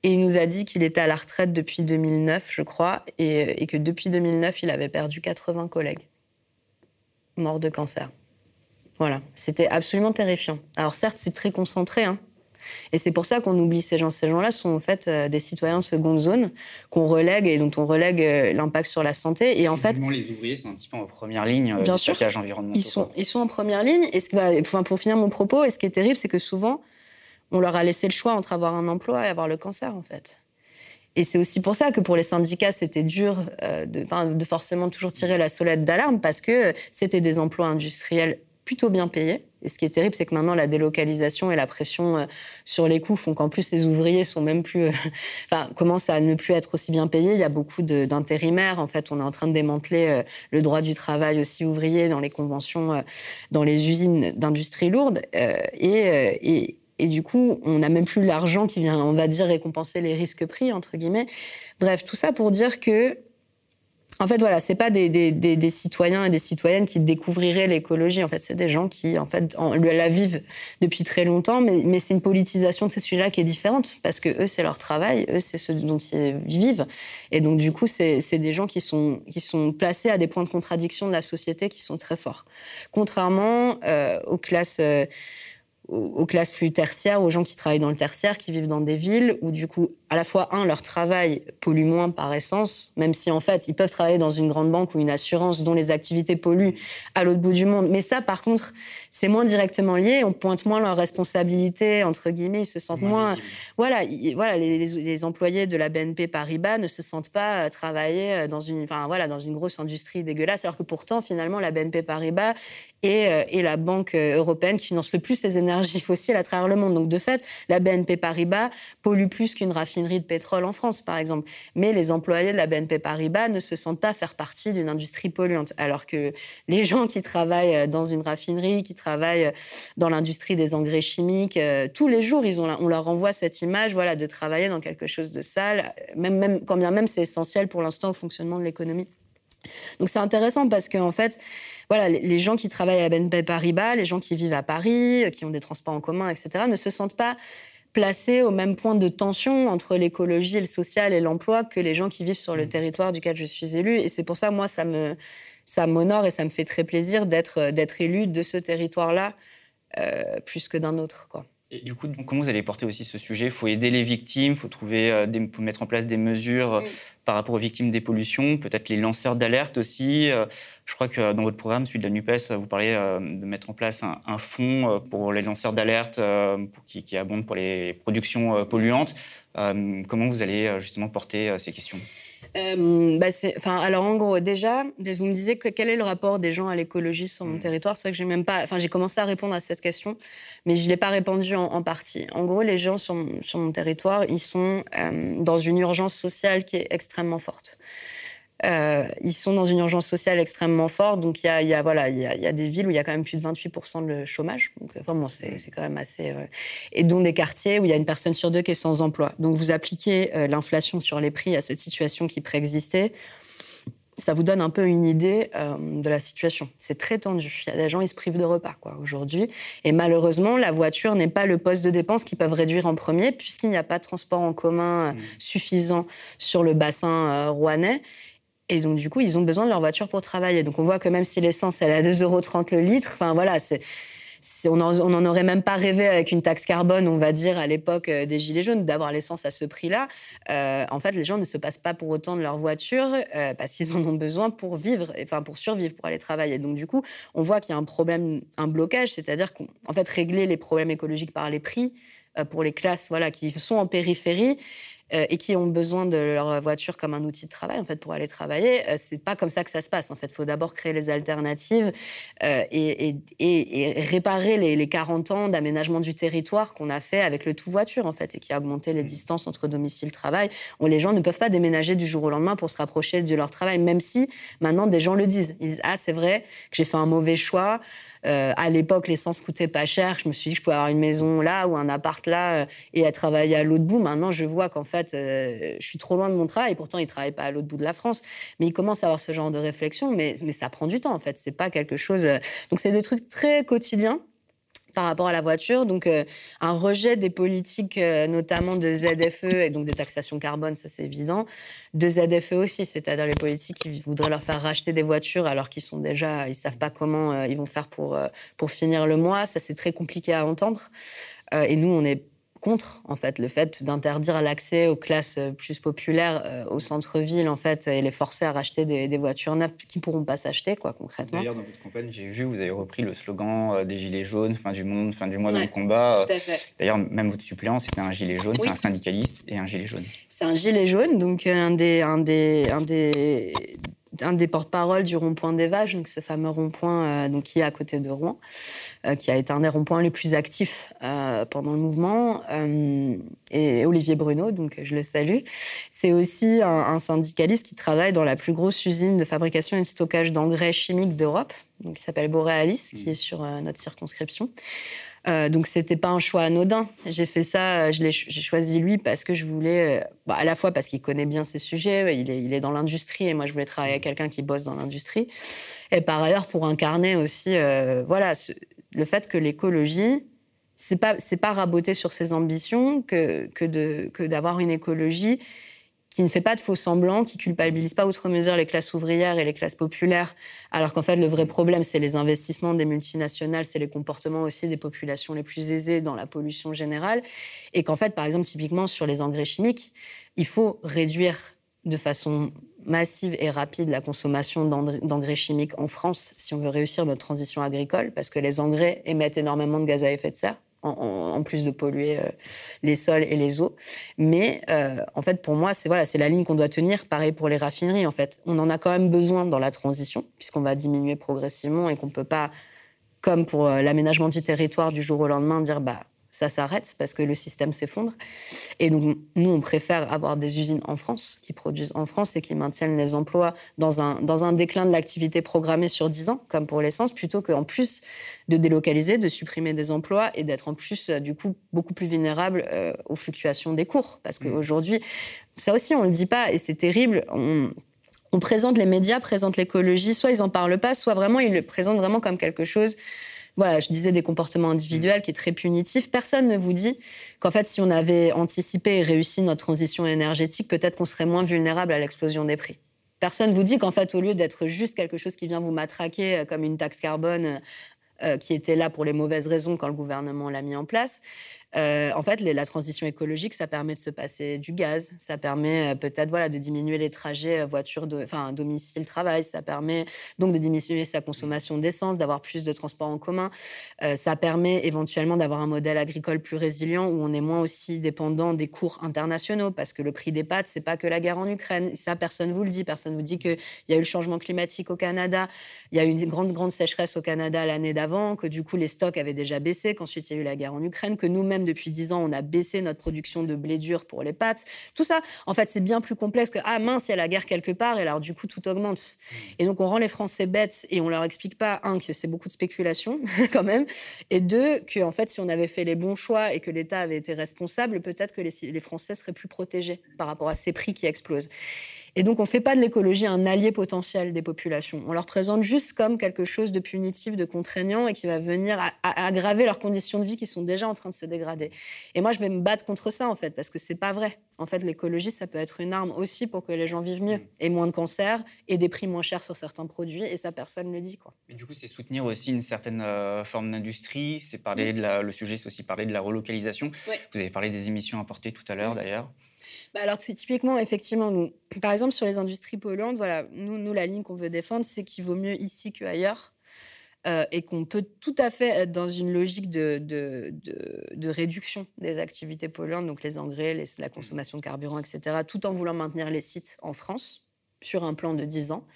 Et il nous a dit qu'il était à la retraite depuis 2009, je crois, et, et, que depuis 2009, il avait perdu 80 collègues morts de cancer. Voilà, c'était absolument terrifiant. Alors certes, c'est très concentré, hein, et c'est pour ça qu'on oublie ces gens. Ces gens-là sont en fait euh, des citoyens de seconde zone qu'on relègue et dont on relègue euh, l'impact sur la santé. Et en fait, les ouvriers sont un petit peu en première ligne euh, bien sûr, Ils sont, ils sont en première ligne. Et ce enfin, pour finir mon propos, et ce qui est terrible, c'est que souvent, on leur a laissé le choix entre avoir un emploi et avoir le cancer, en fait. Et c'est aussi pour ça que pour les syndicats, c'était dur de, de, forcément toujours tirer la sonnette d'alarme parce que c'était des emplois industriels plutôt bien payés. Et ce qui est terrible, c'est que maintenant, la délocalisation et la pression euh, sur les coûts font qu'en plus, les ouvriers sont même plus, euh, <laughs> enfin, commencent à ne plus être aussi bien payés. Il y a beaucoup d'intérimaires. En fait, on est en train de démanteler euh, le droit du travail aussi ouvrier dans les conventions, dans les usines d'industrie lourde. et, et du coup, on n'a même plus l'argent qui vient, on va dire, récompenser les risques pris, entre guillemets. Bref, tout ça pour dire que en fait, voilà, c'est pas des, citoyens et des citoyennes qui découvriraient l'écologie. En fait, c'est des gens qui, en fait, la vivent depuis très longtemps, mais, c'est une politisation de ces sujets-là qui est différente parce que eux, c'est leur travail, eux, c'est ce dont ils vivent, et donc du coup, c'est des gens qui sont qui sont placés à des points de contradiction de la société qui sont très forts, contrairement euh, aux classes. Euh, aux classes plus tertiaires, aux gens qui travaillent dans le tertiaire, qui vivent dans des villes où, du coup, à la fois, un, leur travail pollue moins par essence, même si, en fait, ils peuvent travailler dans une grande banque ou une assurance dont les activités polluent à l'autre bout du monde. Mais ça, par contre, c'est moins directement lié. On pointe moins leurs responsabilités, entre guillemets. Ils se sentent moins. voilà, voilà les, employés de la BNP Paribas ne se sentent pas euh, travailler euh, dans une, enfin, voilà, dans une grosse industrie dégueulasse, alors que pourtant, finalement, la BNP Paribas est, euh, est la banque européenne qui finance le plus les énergies fossiles à travers le monde. Donc, de fait, la BNP Paribas pollue plus qu'une raffinerie de pétrole en France, par exemple. Mais les employés de la BNP Paribas ne se sentent pas faire partie d'une industrie polluante, alors que les <laughs> gens qui travaillent dans une raffinerie, qui travaillent dans l'industrie des engrais chimiques. Euh, tous les jours, ils ont, on leur envoie cette image voilà, de travailler dans quelque chose de sale, même, même, quand bien même c'est essentiel pour l'instant au fonctionnement de l'économie. Donc c'est intéressant parce que en fait, voilà, les gens qui travaillent à la BNP Paribas, les gens qui vivent à Paris, qui ont des transports en commun, etc., ne se sentent pas placés au même point de tension entre l'écologie, le social et l'emploi que les gens qui vivent sur le mmh. territoire duquel je suis élue. Et c'est pour ça, moi, ça me, ça m'honore et ça me fait très plaisir d'être euh, d'être élu de ce territoire-là euh, plus que d'un autre. Quoi. Et du coup, comment vous allez porter aussi ce sujet? Il faut aider les victimes, il faut, trouver, euh, faut mettre en place des mesures par rapport aux victimes des pollutions, peut-être les lanceurs d'alerte aussi. Je crois que dans votre programme, celui de la NUPES, vous parlez de mettre en place un, fonds pour les lanceurs d'alerte qui, qui abonde pour les productions polluantes. Comment vous allez justement porter ces questions? Euh, bah enfin, alors en gros, déjà, vous me disiez que quel est le rapport des gens à l'écologie sur mon mm. territoire? C'est vrai que j'ai même pas, enfin, j'ai commencé à répondre à cette question, mais je l'ai pas répondu en, partie. En gros, les gens sur, sur mon territoire, ils sont euh, dans une urgence sociale qui est extrêmement forte. Euh, ils sont dans une urgence sociale extrêmement forte. Donc, il y a, y a, voilà, il y a, y a, des villes où il y a quand même plus de 28% de chômage. Donc, euh, vraiment, c'est quand même assez. Euh, et dont des quartiers où il y a une personne sur deux qui est sans emploi. Donc, vous appliquez l'inflation sur les prix à cette situation qui préexistait. Ça vous donne un peu une idée de la situation. C'est très tendu. Il y a des gens, ils se privent de repas quoi aujourd'hui. Et malheureusement, la voiture n'est pas le poste de dépense qu'ils peuvent réduire en premier, puisqu'il n'y a pas de transport en commun mmh. suffisant sur le bassin rouennais. Et donc, du coup, ils ont besoin de leur voiture pour travailler. Donc, on voit que même si l'essence, elle est à 2,30 euros le litre, enfin, voilà, on n'en aurait même pas rêvé avec une taxe carbone, on va dire, à l'époque euh, des Gilets jaunes, d'avoir l'essence à ce prix-là. Euh, en fait, les gens ne se passent pas pour autant de leur voiture euh, parce qu'ils en ont besoin pour vivre, enfin pour survivre, pour aller travailler. Donc, du coup, on voit qu'il y a un problème, un blocage, c'est-à-dire qu'en fait, régler les problèmes écologiques par les prix pour les classes voilà, qui sont en périphérie, euh, et qui ont besoin de leur voiture comme un outil de travail en fait pour aller travailler. Euh, c'est pas comme ça que ça se passe. En fait, il faut d'abord créer les alternatives euh, et, réparer les, 40 ans d'aménagement du territoire qu'on a fait avec le tout voiture en fait et qui a augmenté les mmh. distances entre domicile et travail. Où les gens ne peuvent pas déménager du jour au lendemain pour se rapprocher de leur travail, même si maintenant des gens le disent. Ils disent ah c'est vrai que j'ai fait un mauvais choix. Euh, à l'époque, l'essence coûtait pas cher. Je me suis dit que je pouvais avoir une maison là ou un appart là euh, et être travailler à l'autre bout. Maintenant, je vois qu'en fait, euh, je suis trop loin de mon travail. Pourtant, il travaille pas à l'autre bout de la France. Mais il commence à avoir ce genre de réflexion. Mais, mais ça prend du temps, en fait. C'est pas quelque chose. Donc, c'est des trucs très quotidiens par rapport à la voiture. Donc, euh, un rejet des politiques, euh, notamment de ZFE et donc des taxations carbone, ça c'est évident. De ZFE aussi, c'est-à-dire les politiques qui voudraient leur faire racheter des voitures alors qu'ils sont déjà, ils savent pas comment euh, ils vont faire pour, pour finir le mois. Ça c'est très compliqué à entendre. et nous, on est contre en fait le fait d'interdire l'accès aux classes euh, plus populaires euh, au centre-ville en fait et les forcer à racheter des, voitures neuves qui pourront pas s'acheter quoi concrètement. D'ailleurs dans votre campagne j'ai vu vous avez repris le slogan euh, des gilets jaunes fin du monde fin du mois dans le combat. D'ailleurs même votre suppléant c'était un gilet jaune c'est un syndicaliste et un gilet jaune. C'est un gilet jaune donc un des un des un des un des porte-parole du rond-point des Vaches, donc ce fameux rond-point euh, donc qui est à côté de Rouen, euh, qui a été un des ronds-points les plus actifs euh, pendant le mouvement, et Olivier Bruno, donc je le salue. C'est aussi un, syndicaliste qui travaille dans la plus grosse usine de fabrication et de stockage d'engrais chimiques d'Europe, qui s'appelle Borealis, qui est sur notre circonscription. Euh, donc c'était pas un choix anodin. J'ai fait ça, j'ai choisi lui parce que je voulais, euh, bah, à la fois parce qu'il connaît bien ces sujets, il est, il est dans l'industrie et moi je voulais travailler avec quelqu'un qui bosse dans l'industrie. Et par ailleurs pour incarner aussi, euh, voilà, le fait que l'écologie, c'est pas c'est pas raboter sur ses ambitions que que de que d'avoir une écologie qui ne fait pas de faux semblants, qui culpabilise pas outre mesure les classes ouvrières et les classes populaires, alors qu'en fait le vrai problème c'est les investissements des multinationales, c'est les comportements aussi des populations les plus aisées dans la pollution générale, et qu'en fait par exemple typiquement sur les engrais chimiques, il faut réduire de façon massive et rapide la consommation d'engrais chimiques en France si on veut réussir notre transition agricole, parce que les engrais émettent énormément de gaz à effet de serre en, plus de polluer euh, les sols et les eaux. Mais euh, en fait, pour moi, c'est voilà, c'est la ligne qu'on doit tenir. Pareil pour les raffineries. En fait, on en a quand même besoin dans la transition, puisqu'on va diminuer progressivement et qu'on peut pas, comme pour euh, l'aménagement du territoire du jour au lendemain, dire bah ça s'arrête parce que le système s'effondre. Et donc, nous, on préfère avoir des usines en France, qui produisent en France et qui maintiennent les emplois dans un, dans un déclin de l'activité programmée sur 10 ans, comme pour l'essence, plutôt qu'en plus de délocaliser, de supprimer des emplois et d'être en plus, euh, du coup, beaucoup plus vulnérable euh, aux fluctuations des cours. Parce qu'aujourd'hui, ça aussi, on ne le dit pas et c'est terrible. On, on présente les médias, présente l'écologie, soit ils n'en parlent pas, soit vraiment ils le présentent vraiment comme quelque chose voilà, je disais des comportements individuels qui est très punitif. Personne ne vous dit qu'en fait, si on avait anticipé et réussi notre transition énergétique, peut-être qu'on serait moins vulnérable à l'explosion des prix. Personne ne vous dit qu'en fait, au lieu d'être juste quelque chose qui vient vous matraquer euh, comme une taxe carbone euh, qui était là pour les mauvaises raisons quand le gouvernement l'a mis en place, euh, en fait, la transition écologique, ça permet de se passer du gaz, ça permet euh, peut-être voilà, de diminuer les trajets euh, voiture, enfin, domicile-travail, ça permet donc de diminuer sa consommation d'essence, d'avoir plus de transports en commun, ça permet éventuellement d'avoir un modèle agricole plus résilient où on est moins aussi dépendant des cours internationaux parce que le prix des pâtes, c'est pas que la guerre en Ukraine. Ça, personne vous le dit. Personne vous dit qu'il y a eu le changement climatique au Canada, il y a eu une grande, grande sécheresse au Canada l'année d'avant, que du coup les stocks avaient déjà baissé, qu'ensuite il y a eu la guerre en Ukraine, que nous-mêmes depuis dix ans, on a baissé notre production de blé dur pour les pâtes. Tout ça, en fait, c'est bien plus complexe que ah mince, il y a la guerre quelque part et alors du coup tout augmente. Mmh. Et donc on rend les Français bêtes et on leur explique pas un que c'est beaucoup de spéculation <laughs> quand même, et deux que en fait si on avait fait les bons choix et que l'État avait été responsable, peut-être que les, les Français seraient plus protégés par rapport à ces prix qui explosent. Et donc, on ne fait pas de l'écologie un allié potentiel des populations. On leur présente juste comme quelque chose de punitif, de contraignant et qui va venir aggraver leurs conditions de vie qui sont déjà en train de se dégrader. Et moi, je vais me battre contre ça, en fait, parce que c'est pas vrai. En fait, l'écologie, ça peut être une arme aussi pour que les gens vivent mieux et moins de cancers et des prix moins chers sur certains produits. Et ça, personne ne le dit. Quoi. Mais du coup, c'est soutenir aussi une certaine euh, forme d'industrie. C'est parler de la, le sujet, c'est aussi parler de la relocalisation. Vous avez parlé des émissions importées tout à l'heure, d'ailleurs. Bah alors, typiquement, effectivement, nous, <clears throat> par exemple, sur les industries polluantes, voilà, nous, nous la ligne qu'on veut défendre, c'est qu'il vaut mieux ici qu'ailleurs. Euh, et qu'on peut tout à fait être dans une logique de, de, de, réduction des activités polluantes, donc les engrais, la consommation de carburant, etc., tout en voulant maintenir les sites en France sur un plan de 10 ans.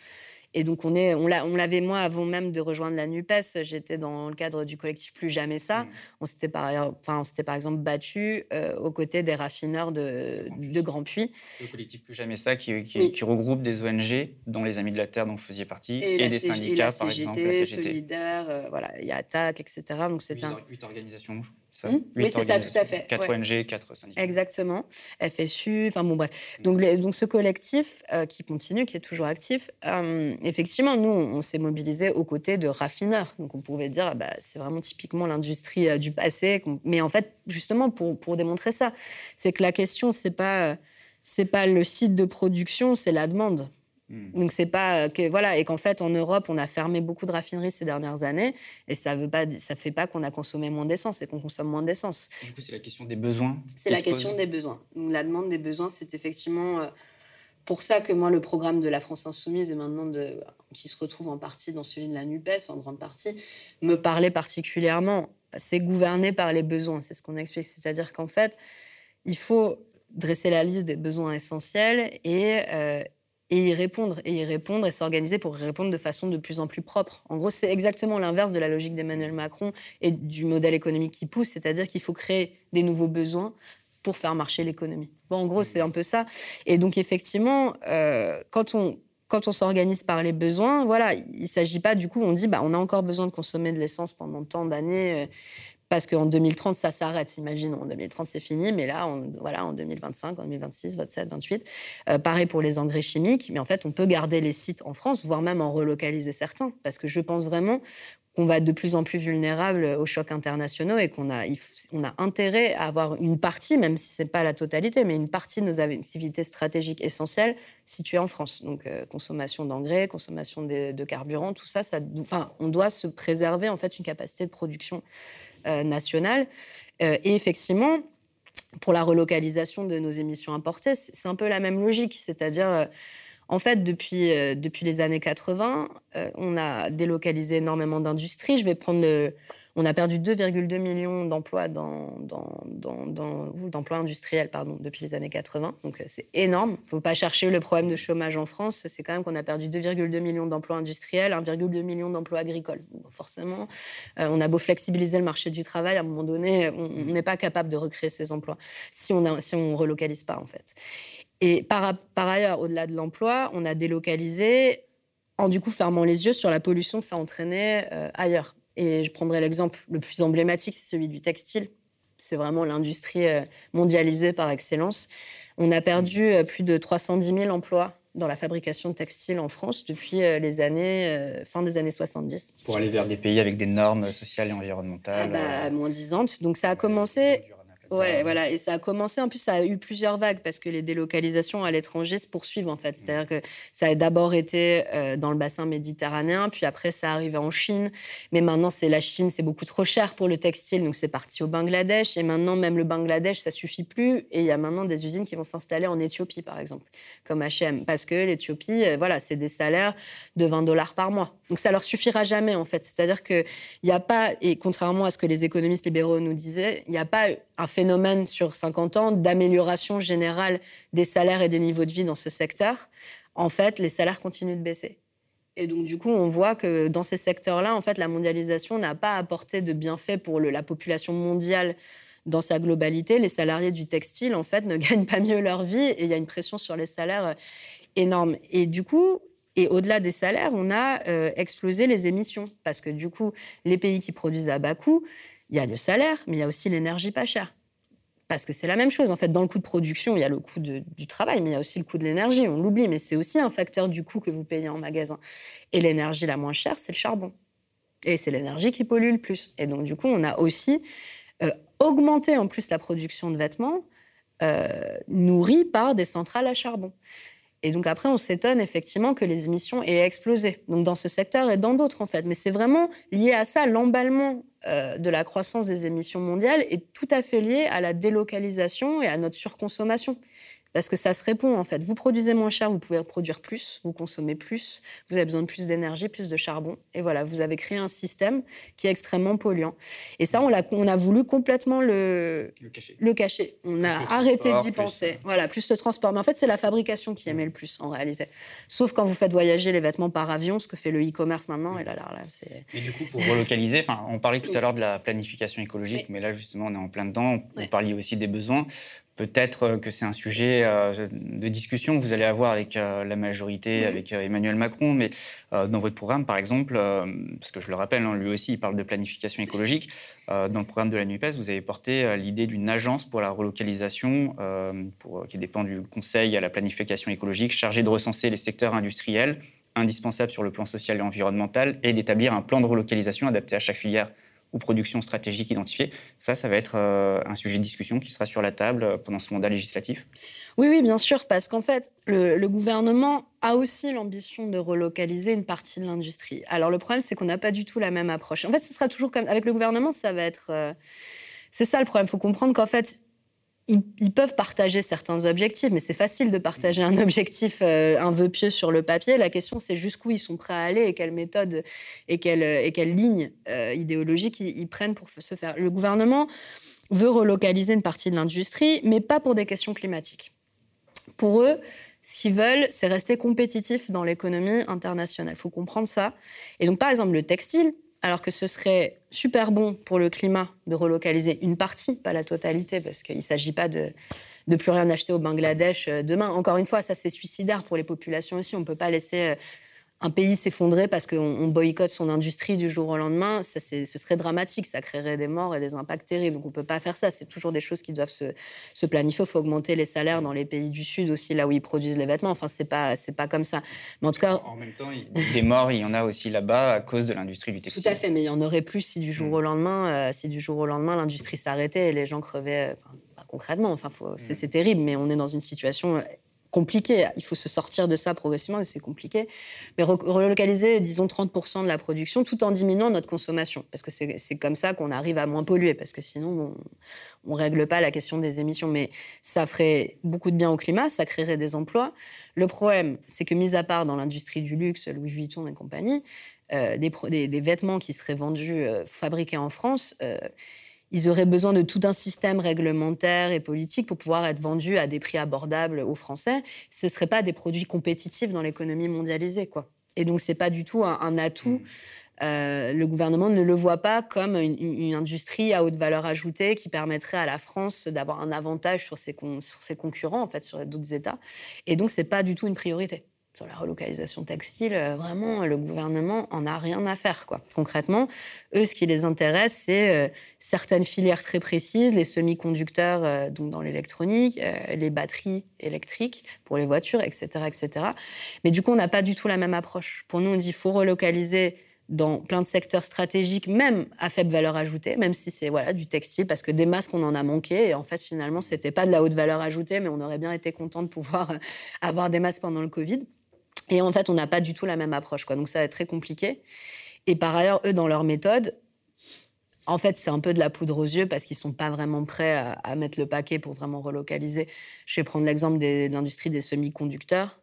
Et donc, on, est, on l'avait, moi, avant même de rejoindre la NUPES, j'étais dans le cadre du collectif Plus Jamais Ça. Mmh. On s'était par, enfin, on par exemple battu euh, aux côtés des raffineurs de, de Grand Puy. Le collectif Plus Jamais Ça qui, qui, regroupe des ONG, dont les Amis de la Terre, dont vous faisiez partie, et, des syndicats, par exemple. La CGT, Solidaire, euh, voilà, il y a ATTAC, etc. Donc, c'est un... Huit organisations, Mmh. Oui, c'est ça, tout à fait. 4 ONG, 4 syndicats. Exactement. FSU, enfin bon, bref. Mmh. Donc, donc ce collectif euh, qui continue, qui est toujours actif, euh, effectivement, nous, on, s'est mobilisés aux côtés de raffineurs. Donc, on pouvait dire, bah, c'est vraiment typiquement l'industrie euh, du passé. Mais en fait, justement, pour, pour démontrer ça, c'est que la question, c'est pas, c'est pas le site de production, c'est la demande. Hmm. Donc c'est pas euh, que voilà et qu'en fait en Europe on a fermé beaucoup de raffineries ces dernières années et ça veut pas ça fait pas qu'on a consommé moins d'essence et qu'on consomme moins d'essence. Du coup c'est la question des besoins. C'est la question des besoins. la demande des besoins c'est effectivement euh, pour ça que moi le programme de la France insoumise et maintenant de qui se retrouve en partie dans celui de la Nupes en grande partie me parlait particulièrement. C'est gouverné par les besoins, c'est ce qu'on explique, c'est-à-dire qu'en fait il faut dresser la liste des besoins essentiels et euh, et y répondre, et y répondre, et s'organiser pour y répondre de façon de plus en plus propre. En gros, c'est exactement l'inverse de la logique d'Emmanuel Macron et du modèle économique qui pousse, c'est-à-dire qu'il faut créer des nouveaux besoins pour faire marcher l'économie. Bon, en gros, c'est un peu ça. Et donc, effectivement, euh, quand on quand on s'organise par les besoins, voilà, il ne s'agit pas du coup, on dit, bah, on a encore besoin de consommer de l'essence pendant tant d'années, euh, parce qu'en 2030, ça s'arrête. Imagine, en 2030, c'est fini, mais là, voilà, en 2025, en 2026, 27, 28. pareil pour les engrais chimiques, mais en fait, on peut garder les sites en France, voire même en relocaliser certains, parce que je pense vraiment qu'on va être de plus en plus vulnérable aux chocs internationaux et qu'on a, intérêt à avoir une partie, même si ce n'est pas la totalité, mais une partie de nos activités stratégiques essentielles situées en France. Donc, euh, consommation d'engrais, consommation de, carburant, tout ça, ça on doit se préserver en fait une capacité de production nationale. Euh, et effectivement, pour la relocalisation de nos émissions importées, c'est un peu la même logique. C'est-à-dire, euh, en fait, depuis, depuis les années 80, on a délocalisé énormément d'industries. Je vais prendre le, on a perdu 2,2 millions d'emplois dans, industriels pardon, depuis les années 80. Donc euh, c'est énorme. Il ne faut pas chercher le problème de chômage en France. C'est quand même qu'on a perdu 2,2 millions d'emplois industriels, 1,2 million d'emplois agricoles. forcément, euh, on a beau flexibiliser le marché du travail, à un moment donné, on n'est pas capable de recréer ces emplois si on ne si relocalise pas en fait. Et par, par ailleurs, au-delà de l'emploi, on a délocalisé en du coup fermant les yeux sur la pollution que ça entraînait euh, ailleurs. Et je prendrai l'exemple le plus emblématique, c'est celui du textile. C'est vraiment l'industrie euh, mondialisée par excellence. On a perdu euh, plus de 310 000 emplois dans la fabrication de textiles en France depuis euh, les années, fin des années 70. Pour aller vers des pays avec des normes sociales et environnementales. Ah bah, moins disantes. Donc ça a commencé Ouais, voilà. Et ça a commencé, en plus, ça a eu plusieurs vagues parce que les délocalisations à l'étranger se poursuivent, en fait. C'est-à-dire que ça a d'abord été euh, dans le bassin méditerranéen, puis après, ça arrivé en Chine. Mais maintenant, c'est la Chine, c'est beaucoup trop cher pour le textile, donc c'est parti au Bangladesh. Et maintenant, même le Bangladesh, ça suffit plus. Et il y a maintenant des usines qui vont s'installer en Éthiopie, par exemple, comme H&M. Parce que l'Éthiopie, euh, voilà, c'est des salaires de 20 dollars par mois. Donc ça leur suffira jamais, en fait. C'est-à-dire qu'il n'y a pas, et contrairement à ce que les économistes libéraux nous disaient, il n'y a pas un phénomène sur 50 ans d'amélioration générale des salaires et des niveaux de vie dans ce secteur, en fait, les salaires continuent de baisser. Et donc, du coup, on voit que dans ces secteurs-là, en fait, la mondialisation n'a pas apporté de bienfaits pour la population mondiale dans sa globalité. Les salariés du textile, en fait, <laughs> ne gagnent pas mieux leur vie et il y a une pression sur les salaires euh, énorme. Et du coup, et au-delà des salaires, on a euh, explosé les émissions parce que du coup, les pays qui produisent à bas coût, il y a le salaire, mais il y a aussi l'énergie pas chère. Parce que c'est la même chose. En fait, dans le coût de production, il y a le coût du travail, mais il y a aussi le coût de l'énergie. On l'oublie, mais c'est aussi un facteur du coût que vous payez en magasin. Et l'énergie la moins chère, c'est le charbon. Et c'est l'énergie qui pollue le plus. Et donc, du coup, on a aussi euh, augmenté en plus la production de vêtements euh, nourris par des centrales à charbon. Et donc après, on s'étonne effectivement que les émissions aient explosé. Donc dans ce secteur et dans d'autres en fait. Mais c'est vraiment lié à ça, l'emballement euh, de la croissance des émissions mondiales est tout à fait lié à la délocalisation et à notre surconsommation. Parce que ça se répond en fait. Vous produisez moins cher, vous pouvez produire plus, vous consommez plus, vous avez besoin de plus d'énergie, plus de charbon. Et voilà, vous avez créé un système qui est extrêmement polluant. Et ça, on a, on a voulu complètement le, le cacher. On a arrêté d'y penser. Voilà, plus le transport. Mais en fait, c'est la fabrication qui aimait le plus en réalité. Sauf quand vous faites voyager les vêtements par avion, ce que fait le e-commerce maintenant. Et là, là, là c'est. Et du coup, pour <laughs> relocaliser, on parlait tout à l'heure de la planification écologique, mais là, justement, on est en plein dedans. On parlait aussi des besoins. Peut-être euh, que c'est un sujet euh, de discussion que vous allez avoir avec euh, la majorité, avec Emmanuel Macron, mais dans votre programme, par exemple, parce que je le rappelle, hein, lui aussi, il parle de planification écologique, dans le programme de la NUPES, vous avez porté l'idée d'une agence pour la relocalisation, pour, qui dépend du Conseil à la planification écologique, chargée de recenser les secteurs industriels indispensables sur le plan social et environnemental et d'établir un plan de relocalisation adapté à chaque filière ou production stratégique identifiée. Ça, ça va être euh, un sujet de discussion qui sera sur la table euh, pendant ce mandat législatif Oui, oui, bien sûr, parce qu'en fait, le, gouvernement a aussi l'ambition de relocaliser une partie de l'industrie. Alors le problème, c'est qu'on n'a pas du tout la même approche. En fait, ce sera toujours comme avec le gouvernement, ça va être... Euh, c'est ça le problème. Il faut comprendre qu'en fait, ils, peuvent partager certains objectifs, mais c'est facile de partager un objectif, euh, un vœu pieux sur le papier. La question, c'est jusqu'où ils sont prêts à aller et quelle méthode et quelle, et quelle euh, idéologique ils, prennent pour se faire. Le gouvernement veut relocaliser une partie de l'industrie, mais pas pour des questions climatiques. Pour eux, ce qu'ils veulent, c'est rester compétitifs dans l'économie internationale. Il faut comprendre ça. Et donc, par exemple, le textile, alors que ce serait super bon pour le climat de relocaliser une partie, pas la totalité, parce qu'il ne s'agit pas de, de plus rien acheter au Bangladesh euh, demain. Encore une fois, ça c'est suicidaire pour les populations aussi. On ne peut pas laisser euh, un pays s'effondrer parce qu'on boycotte son industrie du jour au lendemain, ça, ce serait dramatique, ça créerait des morts et des impacts terribles. Donc on ne peut pas faire ça. C'est toujours des choses qui doivent se, planifier. Il faut augmenter les salaires dans les pays du Sud aussi, là où ils produisent les vêtements. Enfin, c'est pas, c'est pas comme ça. Mais en tout cas, en même temps, des morts, il y en a aussi là-bas à cause de l'industrie du textile. Tout à fait, mais il y en aurait plus si du jour mm. au lendemain, euh, si du jour au lendemain l'industrie s'arrêtait et les gens crevaient. Enfin, concrètement, enfin, mm. c'est terrible, mais on est dans une situation compliqué. Il faut se sortir de ça progressivement et c'est compliqué. Mais relocaliser, disons, 30% de la production tout en diminuant notre consommation. Parce que c'est comme ça qu'on arrive à moins polluer. Parce que sinon, on ne règle pas la question des émissions. Mais ça ferait beaucoup de bien au climat, ça créerait des emplois. Le problème, c'est que, mis à part dans l'industrie du luxe, Louis Vuitton et compagnie, euh, des, des, vêtements qui seraient vendus, euh, fabriqués en France, euh, ils auraient besoin de tout un système réglementaire et politique pour pouvoir être vendus à des prix abordables aux Français. Ce ne seraient pas des produits compétitifs dans l'économie mondialisée. Quoi. Et donc, ce n'est pas du tout un, atout. Mmh. Euh, le gouvernement ne le voit pas comme une, industrie à haute valeur ajoutée qui permettrait à la France d'avoir un avantage sur ses, sur ses concurrents, en fait, sur d'autres États. Et donc, ce n'est pas du tout une priorité sur la relocalisation textile, euh, vraiment, le gouvernement en a rien à faire. Concrètement, eux, ce qui les intéresse, c'est euh, certaines filières très précises, les semi-conducteurs euh, donc dans l'électronique, les batteries électriques pour les voitures, etc. etc. Mais du coup, on n'a pas du tout la même approche. Pour nous, on dit qu'il faut relocaliser dans plein de secteurs stratégiques, même à faible valeur ajoutée, même si c'est voilà du textile, parce que des masques on en a manqué. Et en fait, finalement, c'était pas de la haute valeur ajoutée, mais on aurait bien été content de pouvoir avoir des masques pendant le Covid. Et en fait, on n'a pas du tout la même approche. Quoi. Donc ça va être très compliqué. Et par ailleurs, eux, dans leur méthode, en fait, c'est un peu de la poudre aux yeux parce qu'ils ne sont pas vraiment prêts à, mettre le paquet pour vraiment relocaliser. Je vais prendre l'exemple de l'industrie des semi-conducteurs.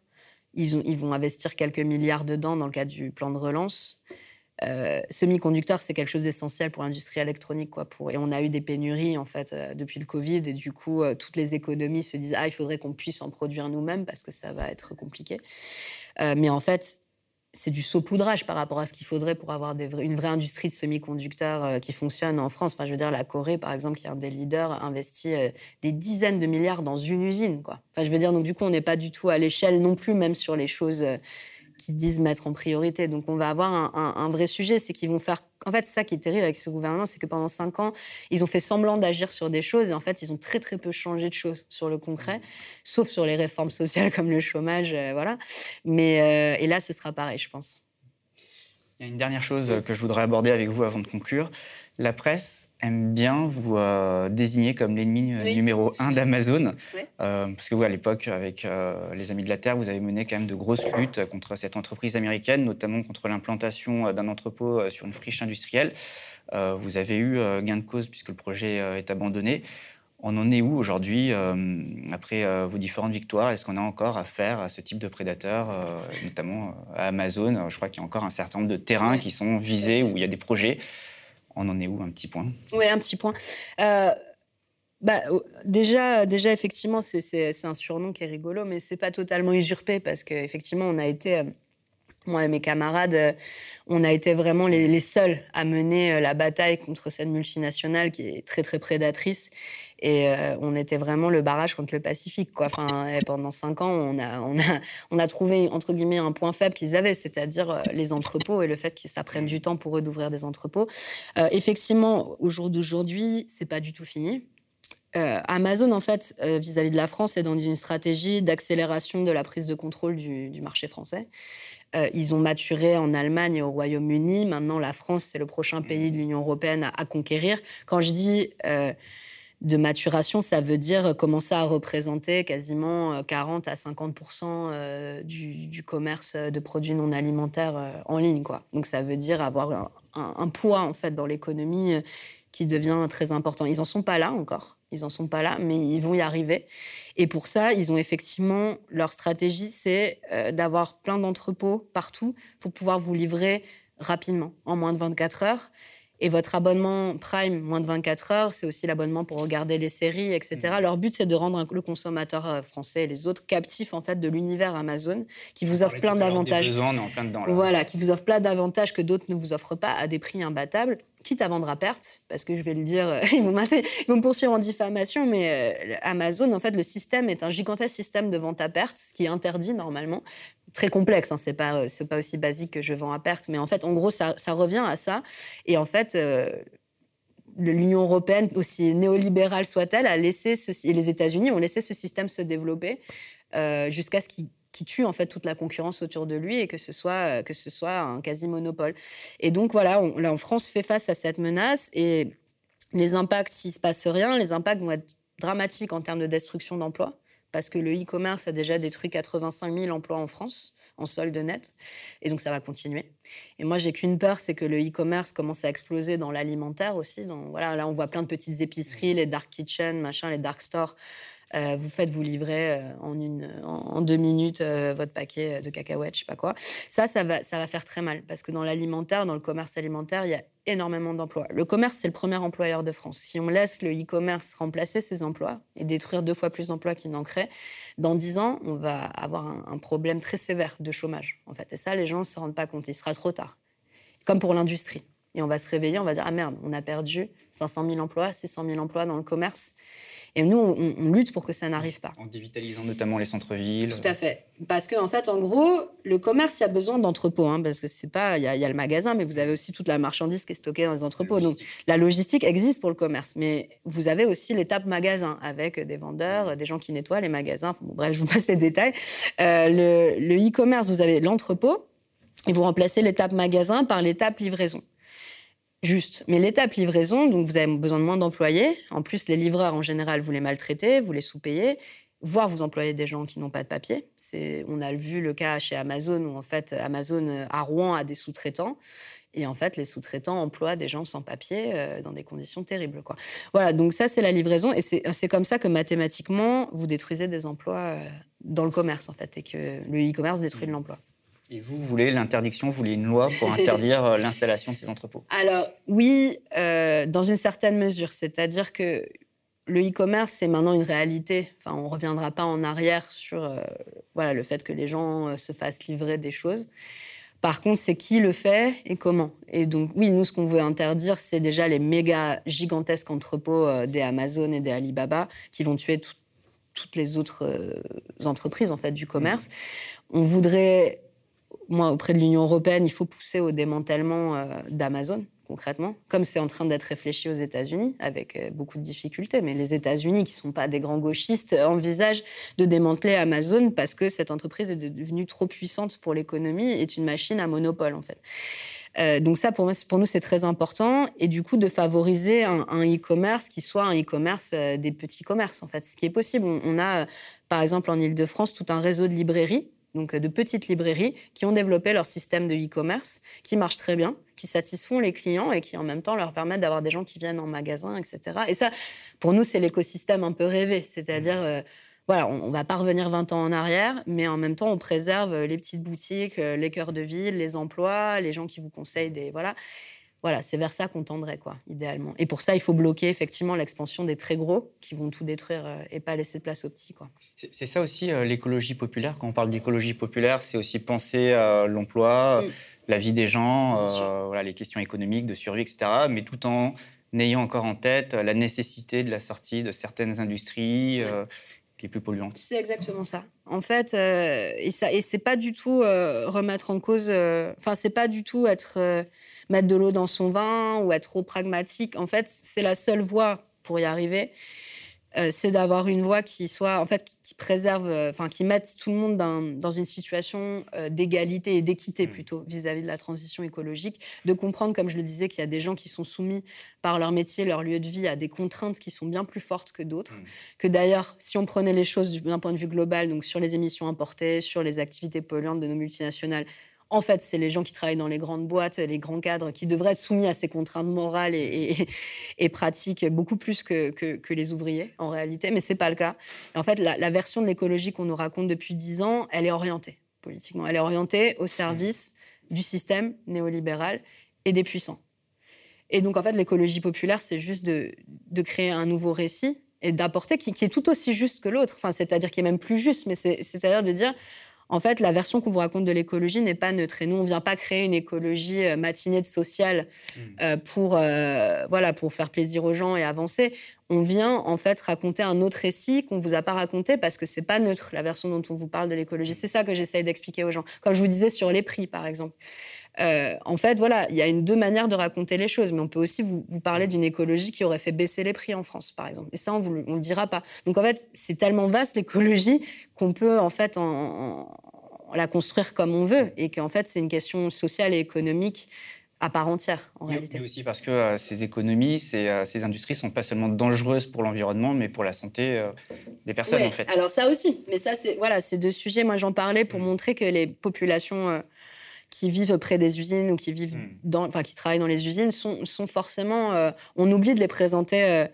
Ils, vont investir quelques milliards dedans dans le cadre du plan de relance. Euh, semi-conducteurs, c'est quelque chose d'essentiel pour l'industrie électronique. Quoi. Et on a eu des pénuries en fait euh, depuis le Covid. Et du coup, euh, toutes les économies se disent Ah, il faudrait qu'on puisse en produire nous-mêmes parce que ça va être compliqué. Mais en fait, c'est du saupoudrage par rapport à ce qu'il faudrait pour avoir une vraie industrie de semi-conducteurs qui fonctionne en France. Enfin, je veux dire, la Corée, par exemple, qui est un des leaders, investit des dizaines de milliards dans une usine. Quoi. Enfin, je veux dire, donc du coup, on n'est pas du tout à l'échelle non plus, même sur les choses disent mettre en priorité. Donc on va avoir un, vrai sujet, c'est qu'ils vont faire... En fait, ça qui est terrible avec ce gouvernement, c'est que pendant cinq ans, ils ont fait semblant d'agir sur des choses et en fait, ils ont très très peu changé de choses sur le concret, sauf sur les réformes sociales comme le chômage, euh, voilà. Mais euh, et là, ce sera pareil, je pense. Il y a une dernière chose que je voudrais aborder avec vous avant de conclure. La presse aime bien vous euh, désigner comme l'ennemi euh, numéro un d'Amazon. <laughs> Euh, parce que vous, à l'époque, avec les Amis de la Terre, vous avez mené quand même de grosses luttes contre cette entreprise américaine, notamment contre l'implantation d'un entrepôt sur une friche industrielle. vous avez eu gain de cause puisque le projet est abandonné. On en est où aujourd'hui, après vos différentes victoires? Est-ce qu'on a encore affaire à ce type de prédateurs, notamment à Amazon? Je crois qu'il y a encore un certain nombre de terrains qui sont visés, où il y a des projets. On en est où Un petit point? Oui, un petit point. Euh, bah, déjà, déjà, effectivement, c'est un surnom qui est rigolo, mais c'est pas totalement usurpé parce qu'effectivement, on a été, euh, moi et mes camarades, euh, on a été vraiment les, seuls à mener la bataille contre cette multinationale qui est très, très prédatrice et euh, on était vraiment le barrage contre le Pacifique. Enfin, pendant cinq ans, on a, trouvé, entre guillemets, un point faible qu'ils avaient, c'est-à-dire euh, les entrepôts et le fait que ça prenne du temps pour eux d'ouvrir des entrepôts. Euh, effectivement, au jour d'aujourd'hui, c'est pas du tout fini. Amazon, en fait, vis-à-vis de la France, est dans une stratégie d'accélération de la prise de contrôle du, marché français. ils ont maturé en Allemagne et au Royaume-Uni. Maintenant, la France, c'est le prochain pays de l'Union européenne à, conquérir. Quand je dis de maturation, ça veut dire commencer à représenter quasiment 40 euh, à 50% euh, du, commerce de produits non alimentaires euh, en ligne. Donc ça veut dire avoir un, poids en fait dans l'économie qui devient très important. Ils n'en sont pas là encore, ils n'en sont pas là, mais ils vont y arriver. Et pour ça, ils ont effectivement leur stratégie, c'est d'avoir plein d'entrepôts partout pour pouvoir vous livrer rapidement, en moins de 24 heures. Et votre abonnement Prime, moins de 24 heures, c'est aussi l'abonnement pour regarder les séries, etc. Mm. Leur but, c'est de rendre le consommateur euh, français et les autres captifs en fait de l'univers Amazon, qui vous offre plein d'avantages. Voilà, qui vous offre plein d'avantages que d'autres ne vous offrent pas à des prix imbattables, quitte à vendre à perte, parce que je vais le dire, euh, <laughs> ils, vont ils vont me poursuivre en diffamation, mais euh, Amazon, en fait, le système est un gigantesque système de vente à perte, ce qui est interdit normalement, très complexe. Hein, c'est pas euh, c'est pas aussi basique que je vends à perte, mais en fait, en gros, ça, ça revient à ça. Et en fait. Euh, L'Union européenne, aussi néolibérale soit-elle, a laissé et les États-Unis ont laissé ce système se développer euh, jusqu'à ce qu'il qui tue en fait toute la concurrence autour de lui et que ce soit que ce soit un quasi monopole. Et donc voilà, là en France fait face à cette menace et les impacts s'il se passe rien, les impacts vont être dramatiques en termes de destruction d'emplois parce que le e-commerce a déjà détruit 85 000 emplois en France en solde net, et donc ça va continuer. Et moi, j'ai qu'une peur, c'est que le e-commerce commence à exploser dans l'alimentaire aussi. Donc, voilà, là, on voit plein de petites épiceries, les dark kitchen, machin, les dark stores euh, vous faites vous livrer euh, en, une, en, deux minutes euh, votre paquet de cacahuètes, je sais pas quoi. Ça, ça va, ça va faire très mal parce que dans l'alimentaire, dans le commerce alimentaire, il y a énormément d'emplois. Le commerce, c'est le premier employeur de France. Si on laisse le e-commerce remplacer ces emplois et détruire deux fois plus d'emplois qu'il n'en crée, dans dix ans, on va avoir un, problème très sévère de chômage. En fait, et ça, les gens ne se rendent pas compte. Il sera trop tard. Comme pour l'industrie. Et on va se réveiller, on va dire ah merde, on a perdu 500 000 emplois, 600 000 emplois dans le commerce. Et nous, on, lutte pour que ça n'arrive pas. En dévitalisant notamment les centres-villes. Tout à fait. Parce qu'en en fait, en gros, le commerce, il y a besoin d'entrepôts. Hein, parce que c'est pas. Il y, a le magasin, mais vous avez aussi toute la marchandise qui est stockée dans les entrepôts. Donc la logistique existe pour le commerce. Mais vous avez aussi l'étape magasin avec des vendeurs, des gens qui nettoient les magasins. bref, je vous passe les détails. Euh, le e-commerce, vous avez l'entrepôt et vous remplacez l'étape magasin par l'étape livraison juste. Mais l'étape livraison, donc vous avez besoin de moins d'employés. En plus, les livreurs, en général, vous les maltraitez, vous les sous-payez, voire vous employez des gens qui n'ont pas de papier. On a vu le cas chez Amazon, où en fait, Amazon euh, à Rouen a des sous-traitants. Et en fait, les sous-traitants emploient des gens sans papier euh, dans des conditions terribles. Voilà, donc ça, c'est la livraison. Et c'est comme ça que mathématiquement, vous détruisez des emplois euh, dans le commerce, en fait, et que le e-commerce détruit de l'emploi. Et vous voulez l'interdiction, vous voulez une loi pour <laughs> interdire euh, l'installation de ces entrepôts? Alors oui, euh, dans une certaine mesure. C'est-à-dire que le e-commerce, c'est maintenant une réalité. Enfin, on ne reviendra pas en arrière sur euh, voilà, le fait que les gens se fassent livrer des choses. Par contre, c'est qui le fait et comment? Et donc, oui, nous, ce qu'on veut interdire, c'est déjà les méga gigantesques entrepôts des Amazon et des Alibaba qui vont tuer toutes les autres entreprises en fait du commerce. On voudrait moi, auprès de l'Union européenne, il faut pousser au démantèlement d'Amazon concrètement, comme c'est en train d'être réfléchi aux États-Unis, avec beaucoup de difficultés. Mais les États-Unis, qui ne sont pas des grands gauchistes, envisagent de démanteler Amazon parce que cette entreprise est devenue trop puissante pour l'économie, est une machine à monopole, en fait. Euh, donc ça, pour, pour nous, c'est très important. Et du coup, de favoriser un e-commerce qui soit un e-commerce euh, des petits commerces, en fait. Ce qui est possible. On, a, euh, par exemple, en Ile-de-France, tout un réseau de librairies donc de petites librairies qui ont développé leur système de e-commerce, qui marche très bien, qui satisfont les clients et qui en même temps leur permettent d'avoir des gens qui viennent en magasin, etc. Et ça, pour nous, c'est l'écosystème un peu rêvé, c'est-à-dire voilà, on, ne va pas revenir 20 ans en arrière, mais en même temps, on préserve euh, les petites boutiques, euh, les cœurs de ville, les emplois, les gens qui vous conseillent des voilà. Voilà, c'est vers ça qu'on tendrait, quoi, idéalement. Et pour ça, il faut bloquer effectivement l'expansion des très gros qui vont tout détruire euh, et pas laisser de place aux petits, quoi. C'est ça aussi l'écologie populaire. Quand on parle d'écologie populaire, c'est aussi penser à l'emploi, mm. la vie des gens, voilà, les questions économiques, de survie, etc. Mais tout en ayant encore en tête la nécessité de la sortie de certaines industries les plus polluantes. C'est exactement ça. En fait, euh, et ça, et c'est pas du tout euh, remettre en cause. Euh, enfin, c'est pas du tout être mettre de l'eau dans son vin ou être trop pragmatique. En fait, c'est la seule voie pour y arriver. Euh, c'est d'avoir une voix qui soit, en fait, qui, préserve, euh, enfin, qui mette tout le monde dans, une situation euh, d'égalité et d'équité mmh. plutôt vis-à-vis de la transition écologique, de comprendre, comme je le disais, qu'il y a des gens qui sont soumis par leur métier, leur lieu de vie à des contraintes qui sont bien plus fortes que d'autres, mmh. que d'ailleurs, si on prenait les choses d'un point de vue global, donc sur les émissions importées, sur les activités polluantes de nos multinationales, en fait, c'est les gens qui travaillent dans les grandes boîtes, les grands cadres, qui devraient être soumis à ces contraintes morales et, <laughs> pratiques beaucoup plus que, les ouvriers, en réalité, mais ce n'est pas le cas. en fait, la, version de l'écologie qu'on nous raconte depuis dix ans, elle est orientée politiquement. Elle est orientée au service du système néolibéral et des puissants. Et donc, en fait, l'écologie populaire, c'est juste de, créer un nouveau récit et d'apporter, qui, qui, est tout aussi juste que l'autre. Enfin, c'est-à-dire qui est même plus juste, mais c'est-à-dire de dire en fait, la version qu'on vous raconte de l'écologie n'est pas neutre. Et nous, on ne vient pas créer une écologie euh, matinée de sociale mmh. euh, pour, euh, voilà, pour faire plaisir aux gens et avancer. On vient en fait raconter un autre récit qu'on ne vous a pas raconté parce que c'est pas neutre la version dont on vous parle de l'écologie. C'est ça que j'essaye d'expliquer aux gens. Comme je vous disais sur les prix, par exemple. Euh, en fait, voilà, il y a une, deux manières de raconter les choses, mais on peut aussi vous, parler d'une écologie qui aurait fait baisser les prix en France, par exemple. Et ça, on ne le dira pas. Donc, en fait, c'est tellement vaste l'écologie qu'on peut, en fait, la construire comme on veut, et qu'en fait, c'est une question sociale et économique à part entière, en réalité. Mais aussi parce que euh, ces économies, ces, euh, ces industries sont pas seulement dangereuses pour l'environnement, mais pour la santé des personnes, en fait. Alors ça aussi, mais ça, c'est voilà, deux sujets. Moi, j'en parlais pour mm. montrer que les populations qui vivent près des usines ou qui vivent hmm. dans, enfin, qui travaillent dans les usines sont, sont forcément. Euh, on oublie de les présenter euh,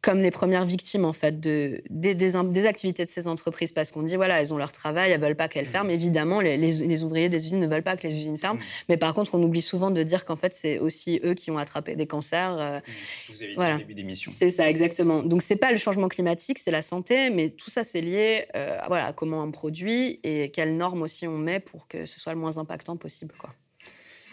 comme les premières victimes en fait de, des, des, activités de ces entreprises parce qu'on dit voilà elles ont leur travail elles veulent pas qu'elles mmh. ferment évidemment les, les, ouvriers des usines ne veulent pas que les usines ferment mmh. mais par contre on oublie souvent de dire qu'en fait c'est aussi eux qui ont attrapé des cancers euh, mmh. vous avez voilà. dit au début d'émission c'est ça exactement donc c'est pas le changement climatique c'est la santé mais tout ça c'est lié euh, à, voilà comment on produit et quelles normes aussi on met pour que ce soit le moins impactant possible quoi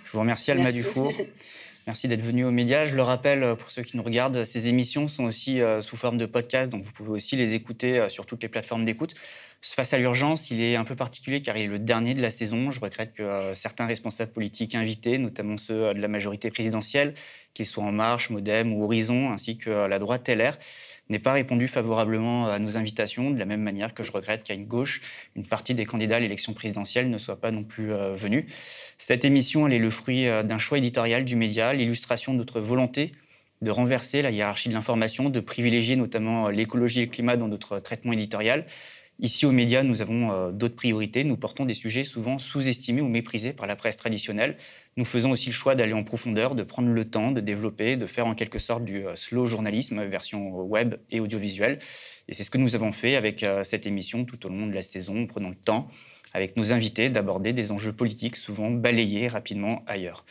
je vous remercie Alma Dufour <laughs> Merci d'être venu aux médias. Je le rappelle, euh, pour ceux qui nous regardent, ces émissions sont aussi euh, sous forme de podcast, donc vous pouvez aussi les écouter euh, sur toutes les plateformes d'écoute. Face à l'urgence, il est un peu particulier car il est le dernier de la saison. Je regrette que certains responsables politiques invités, notamment ceux de la majorité présidentielle, qu'ils soient En Marche, Modem ou Horizon, ainsi que la droite LR, n'aient pas répondu favorablement à nos invitations, de la même manière que je regrette qu'à une gauche, une partie des candidats à l'élection présidentielle ne soit pas non plus venue. Cette émission, elle est le fruit d'un choix éditorial du média, l'illustration de notre volonté de renverser la hiérarchie de l'information, de privilégier notamment l'écologie et le climat dans notre traitement éditorial. Ici, aux médias, nous avons euh, d'autres priorités. Nous portons des sujets souvent sous-estimés ou méprisés par la presse traditionnelle. Nous faisons aussi le choix d'aller en profondeur, de prendre le temps, de développer, de faire en quelque sorte du euh, slow journalisme, version web et audiovisuelle. Et c'est ce que nous avons fait avec euh, cette émission tout au long de la saison, en prenant le temps, avec nos invités, d'aborder des enjeux politiques souvent balayés rapidement ailleurs.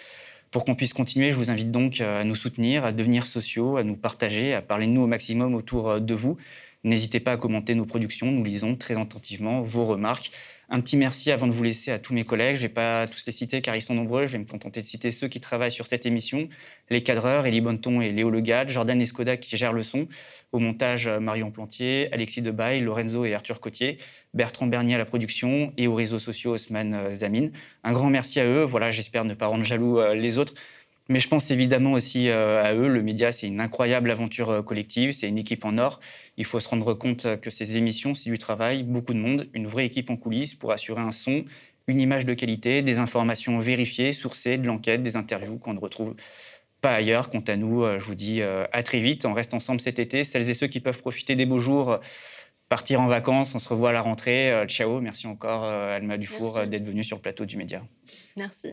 Pour qu'on puisse continuer, je vous invite donc à nous soutenir, à devenir sociaux, à nous partager, à parler de nous au maximum autour de vous. N'hésitez pas à commenter nos productions, nous lisons très attentivement vos remarques. Un petit merci avant de vous laisser à tous mes collègues. Je ne vais pas tous les citer car ils sont nombreux. Je vais me contenter de citer ceux qui travaillent sur cette émission. Les cadreurs, Elie Bonneton et Léo Legade, Jordan Escoda qui gère le son. Au montage, Marion Plantier, Alexis Debaille, Lorenzo et Arthur Cotier, Bertrand Bernier à la production et aux réseaux sociaux Osman Zamin. Un grand merci à eux. Voilà, j'espère ne pas rendre jaloux euh, les autres. Mais je pense évidemment aussi euh, à eux. Le média, c'est une incroyable aventure euh, collective, c'est une équipe en or. Il faut se rendre compte que ces émissions, c'est du travail, beaucoup de monde, une vraie équipe en coulisses pour assurer un son, une image de qualité, des informations vérifiées, sourcées, de l'enquête, des interviews qu'on ne retrouve pas ailleurs. Quant à nous, euh, je vous dis à très vite. On reste ensemble cet été. Celles et ceux qui peuvent profiter des beaux jours, partir en vacances, on se revoit à la rentrée. Ciao. Merci encore, Alma Dufour, d'être venue sur le plateau du Média. Merci.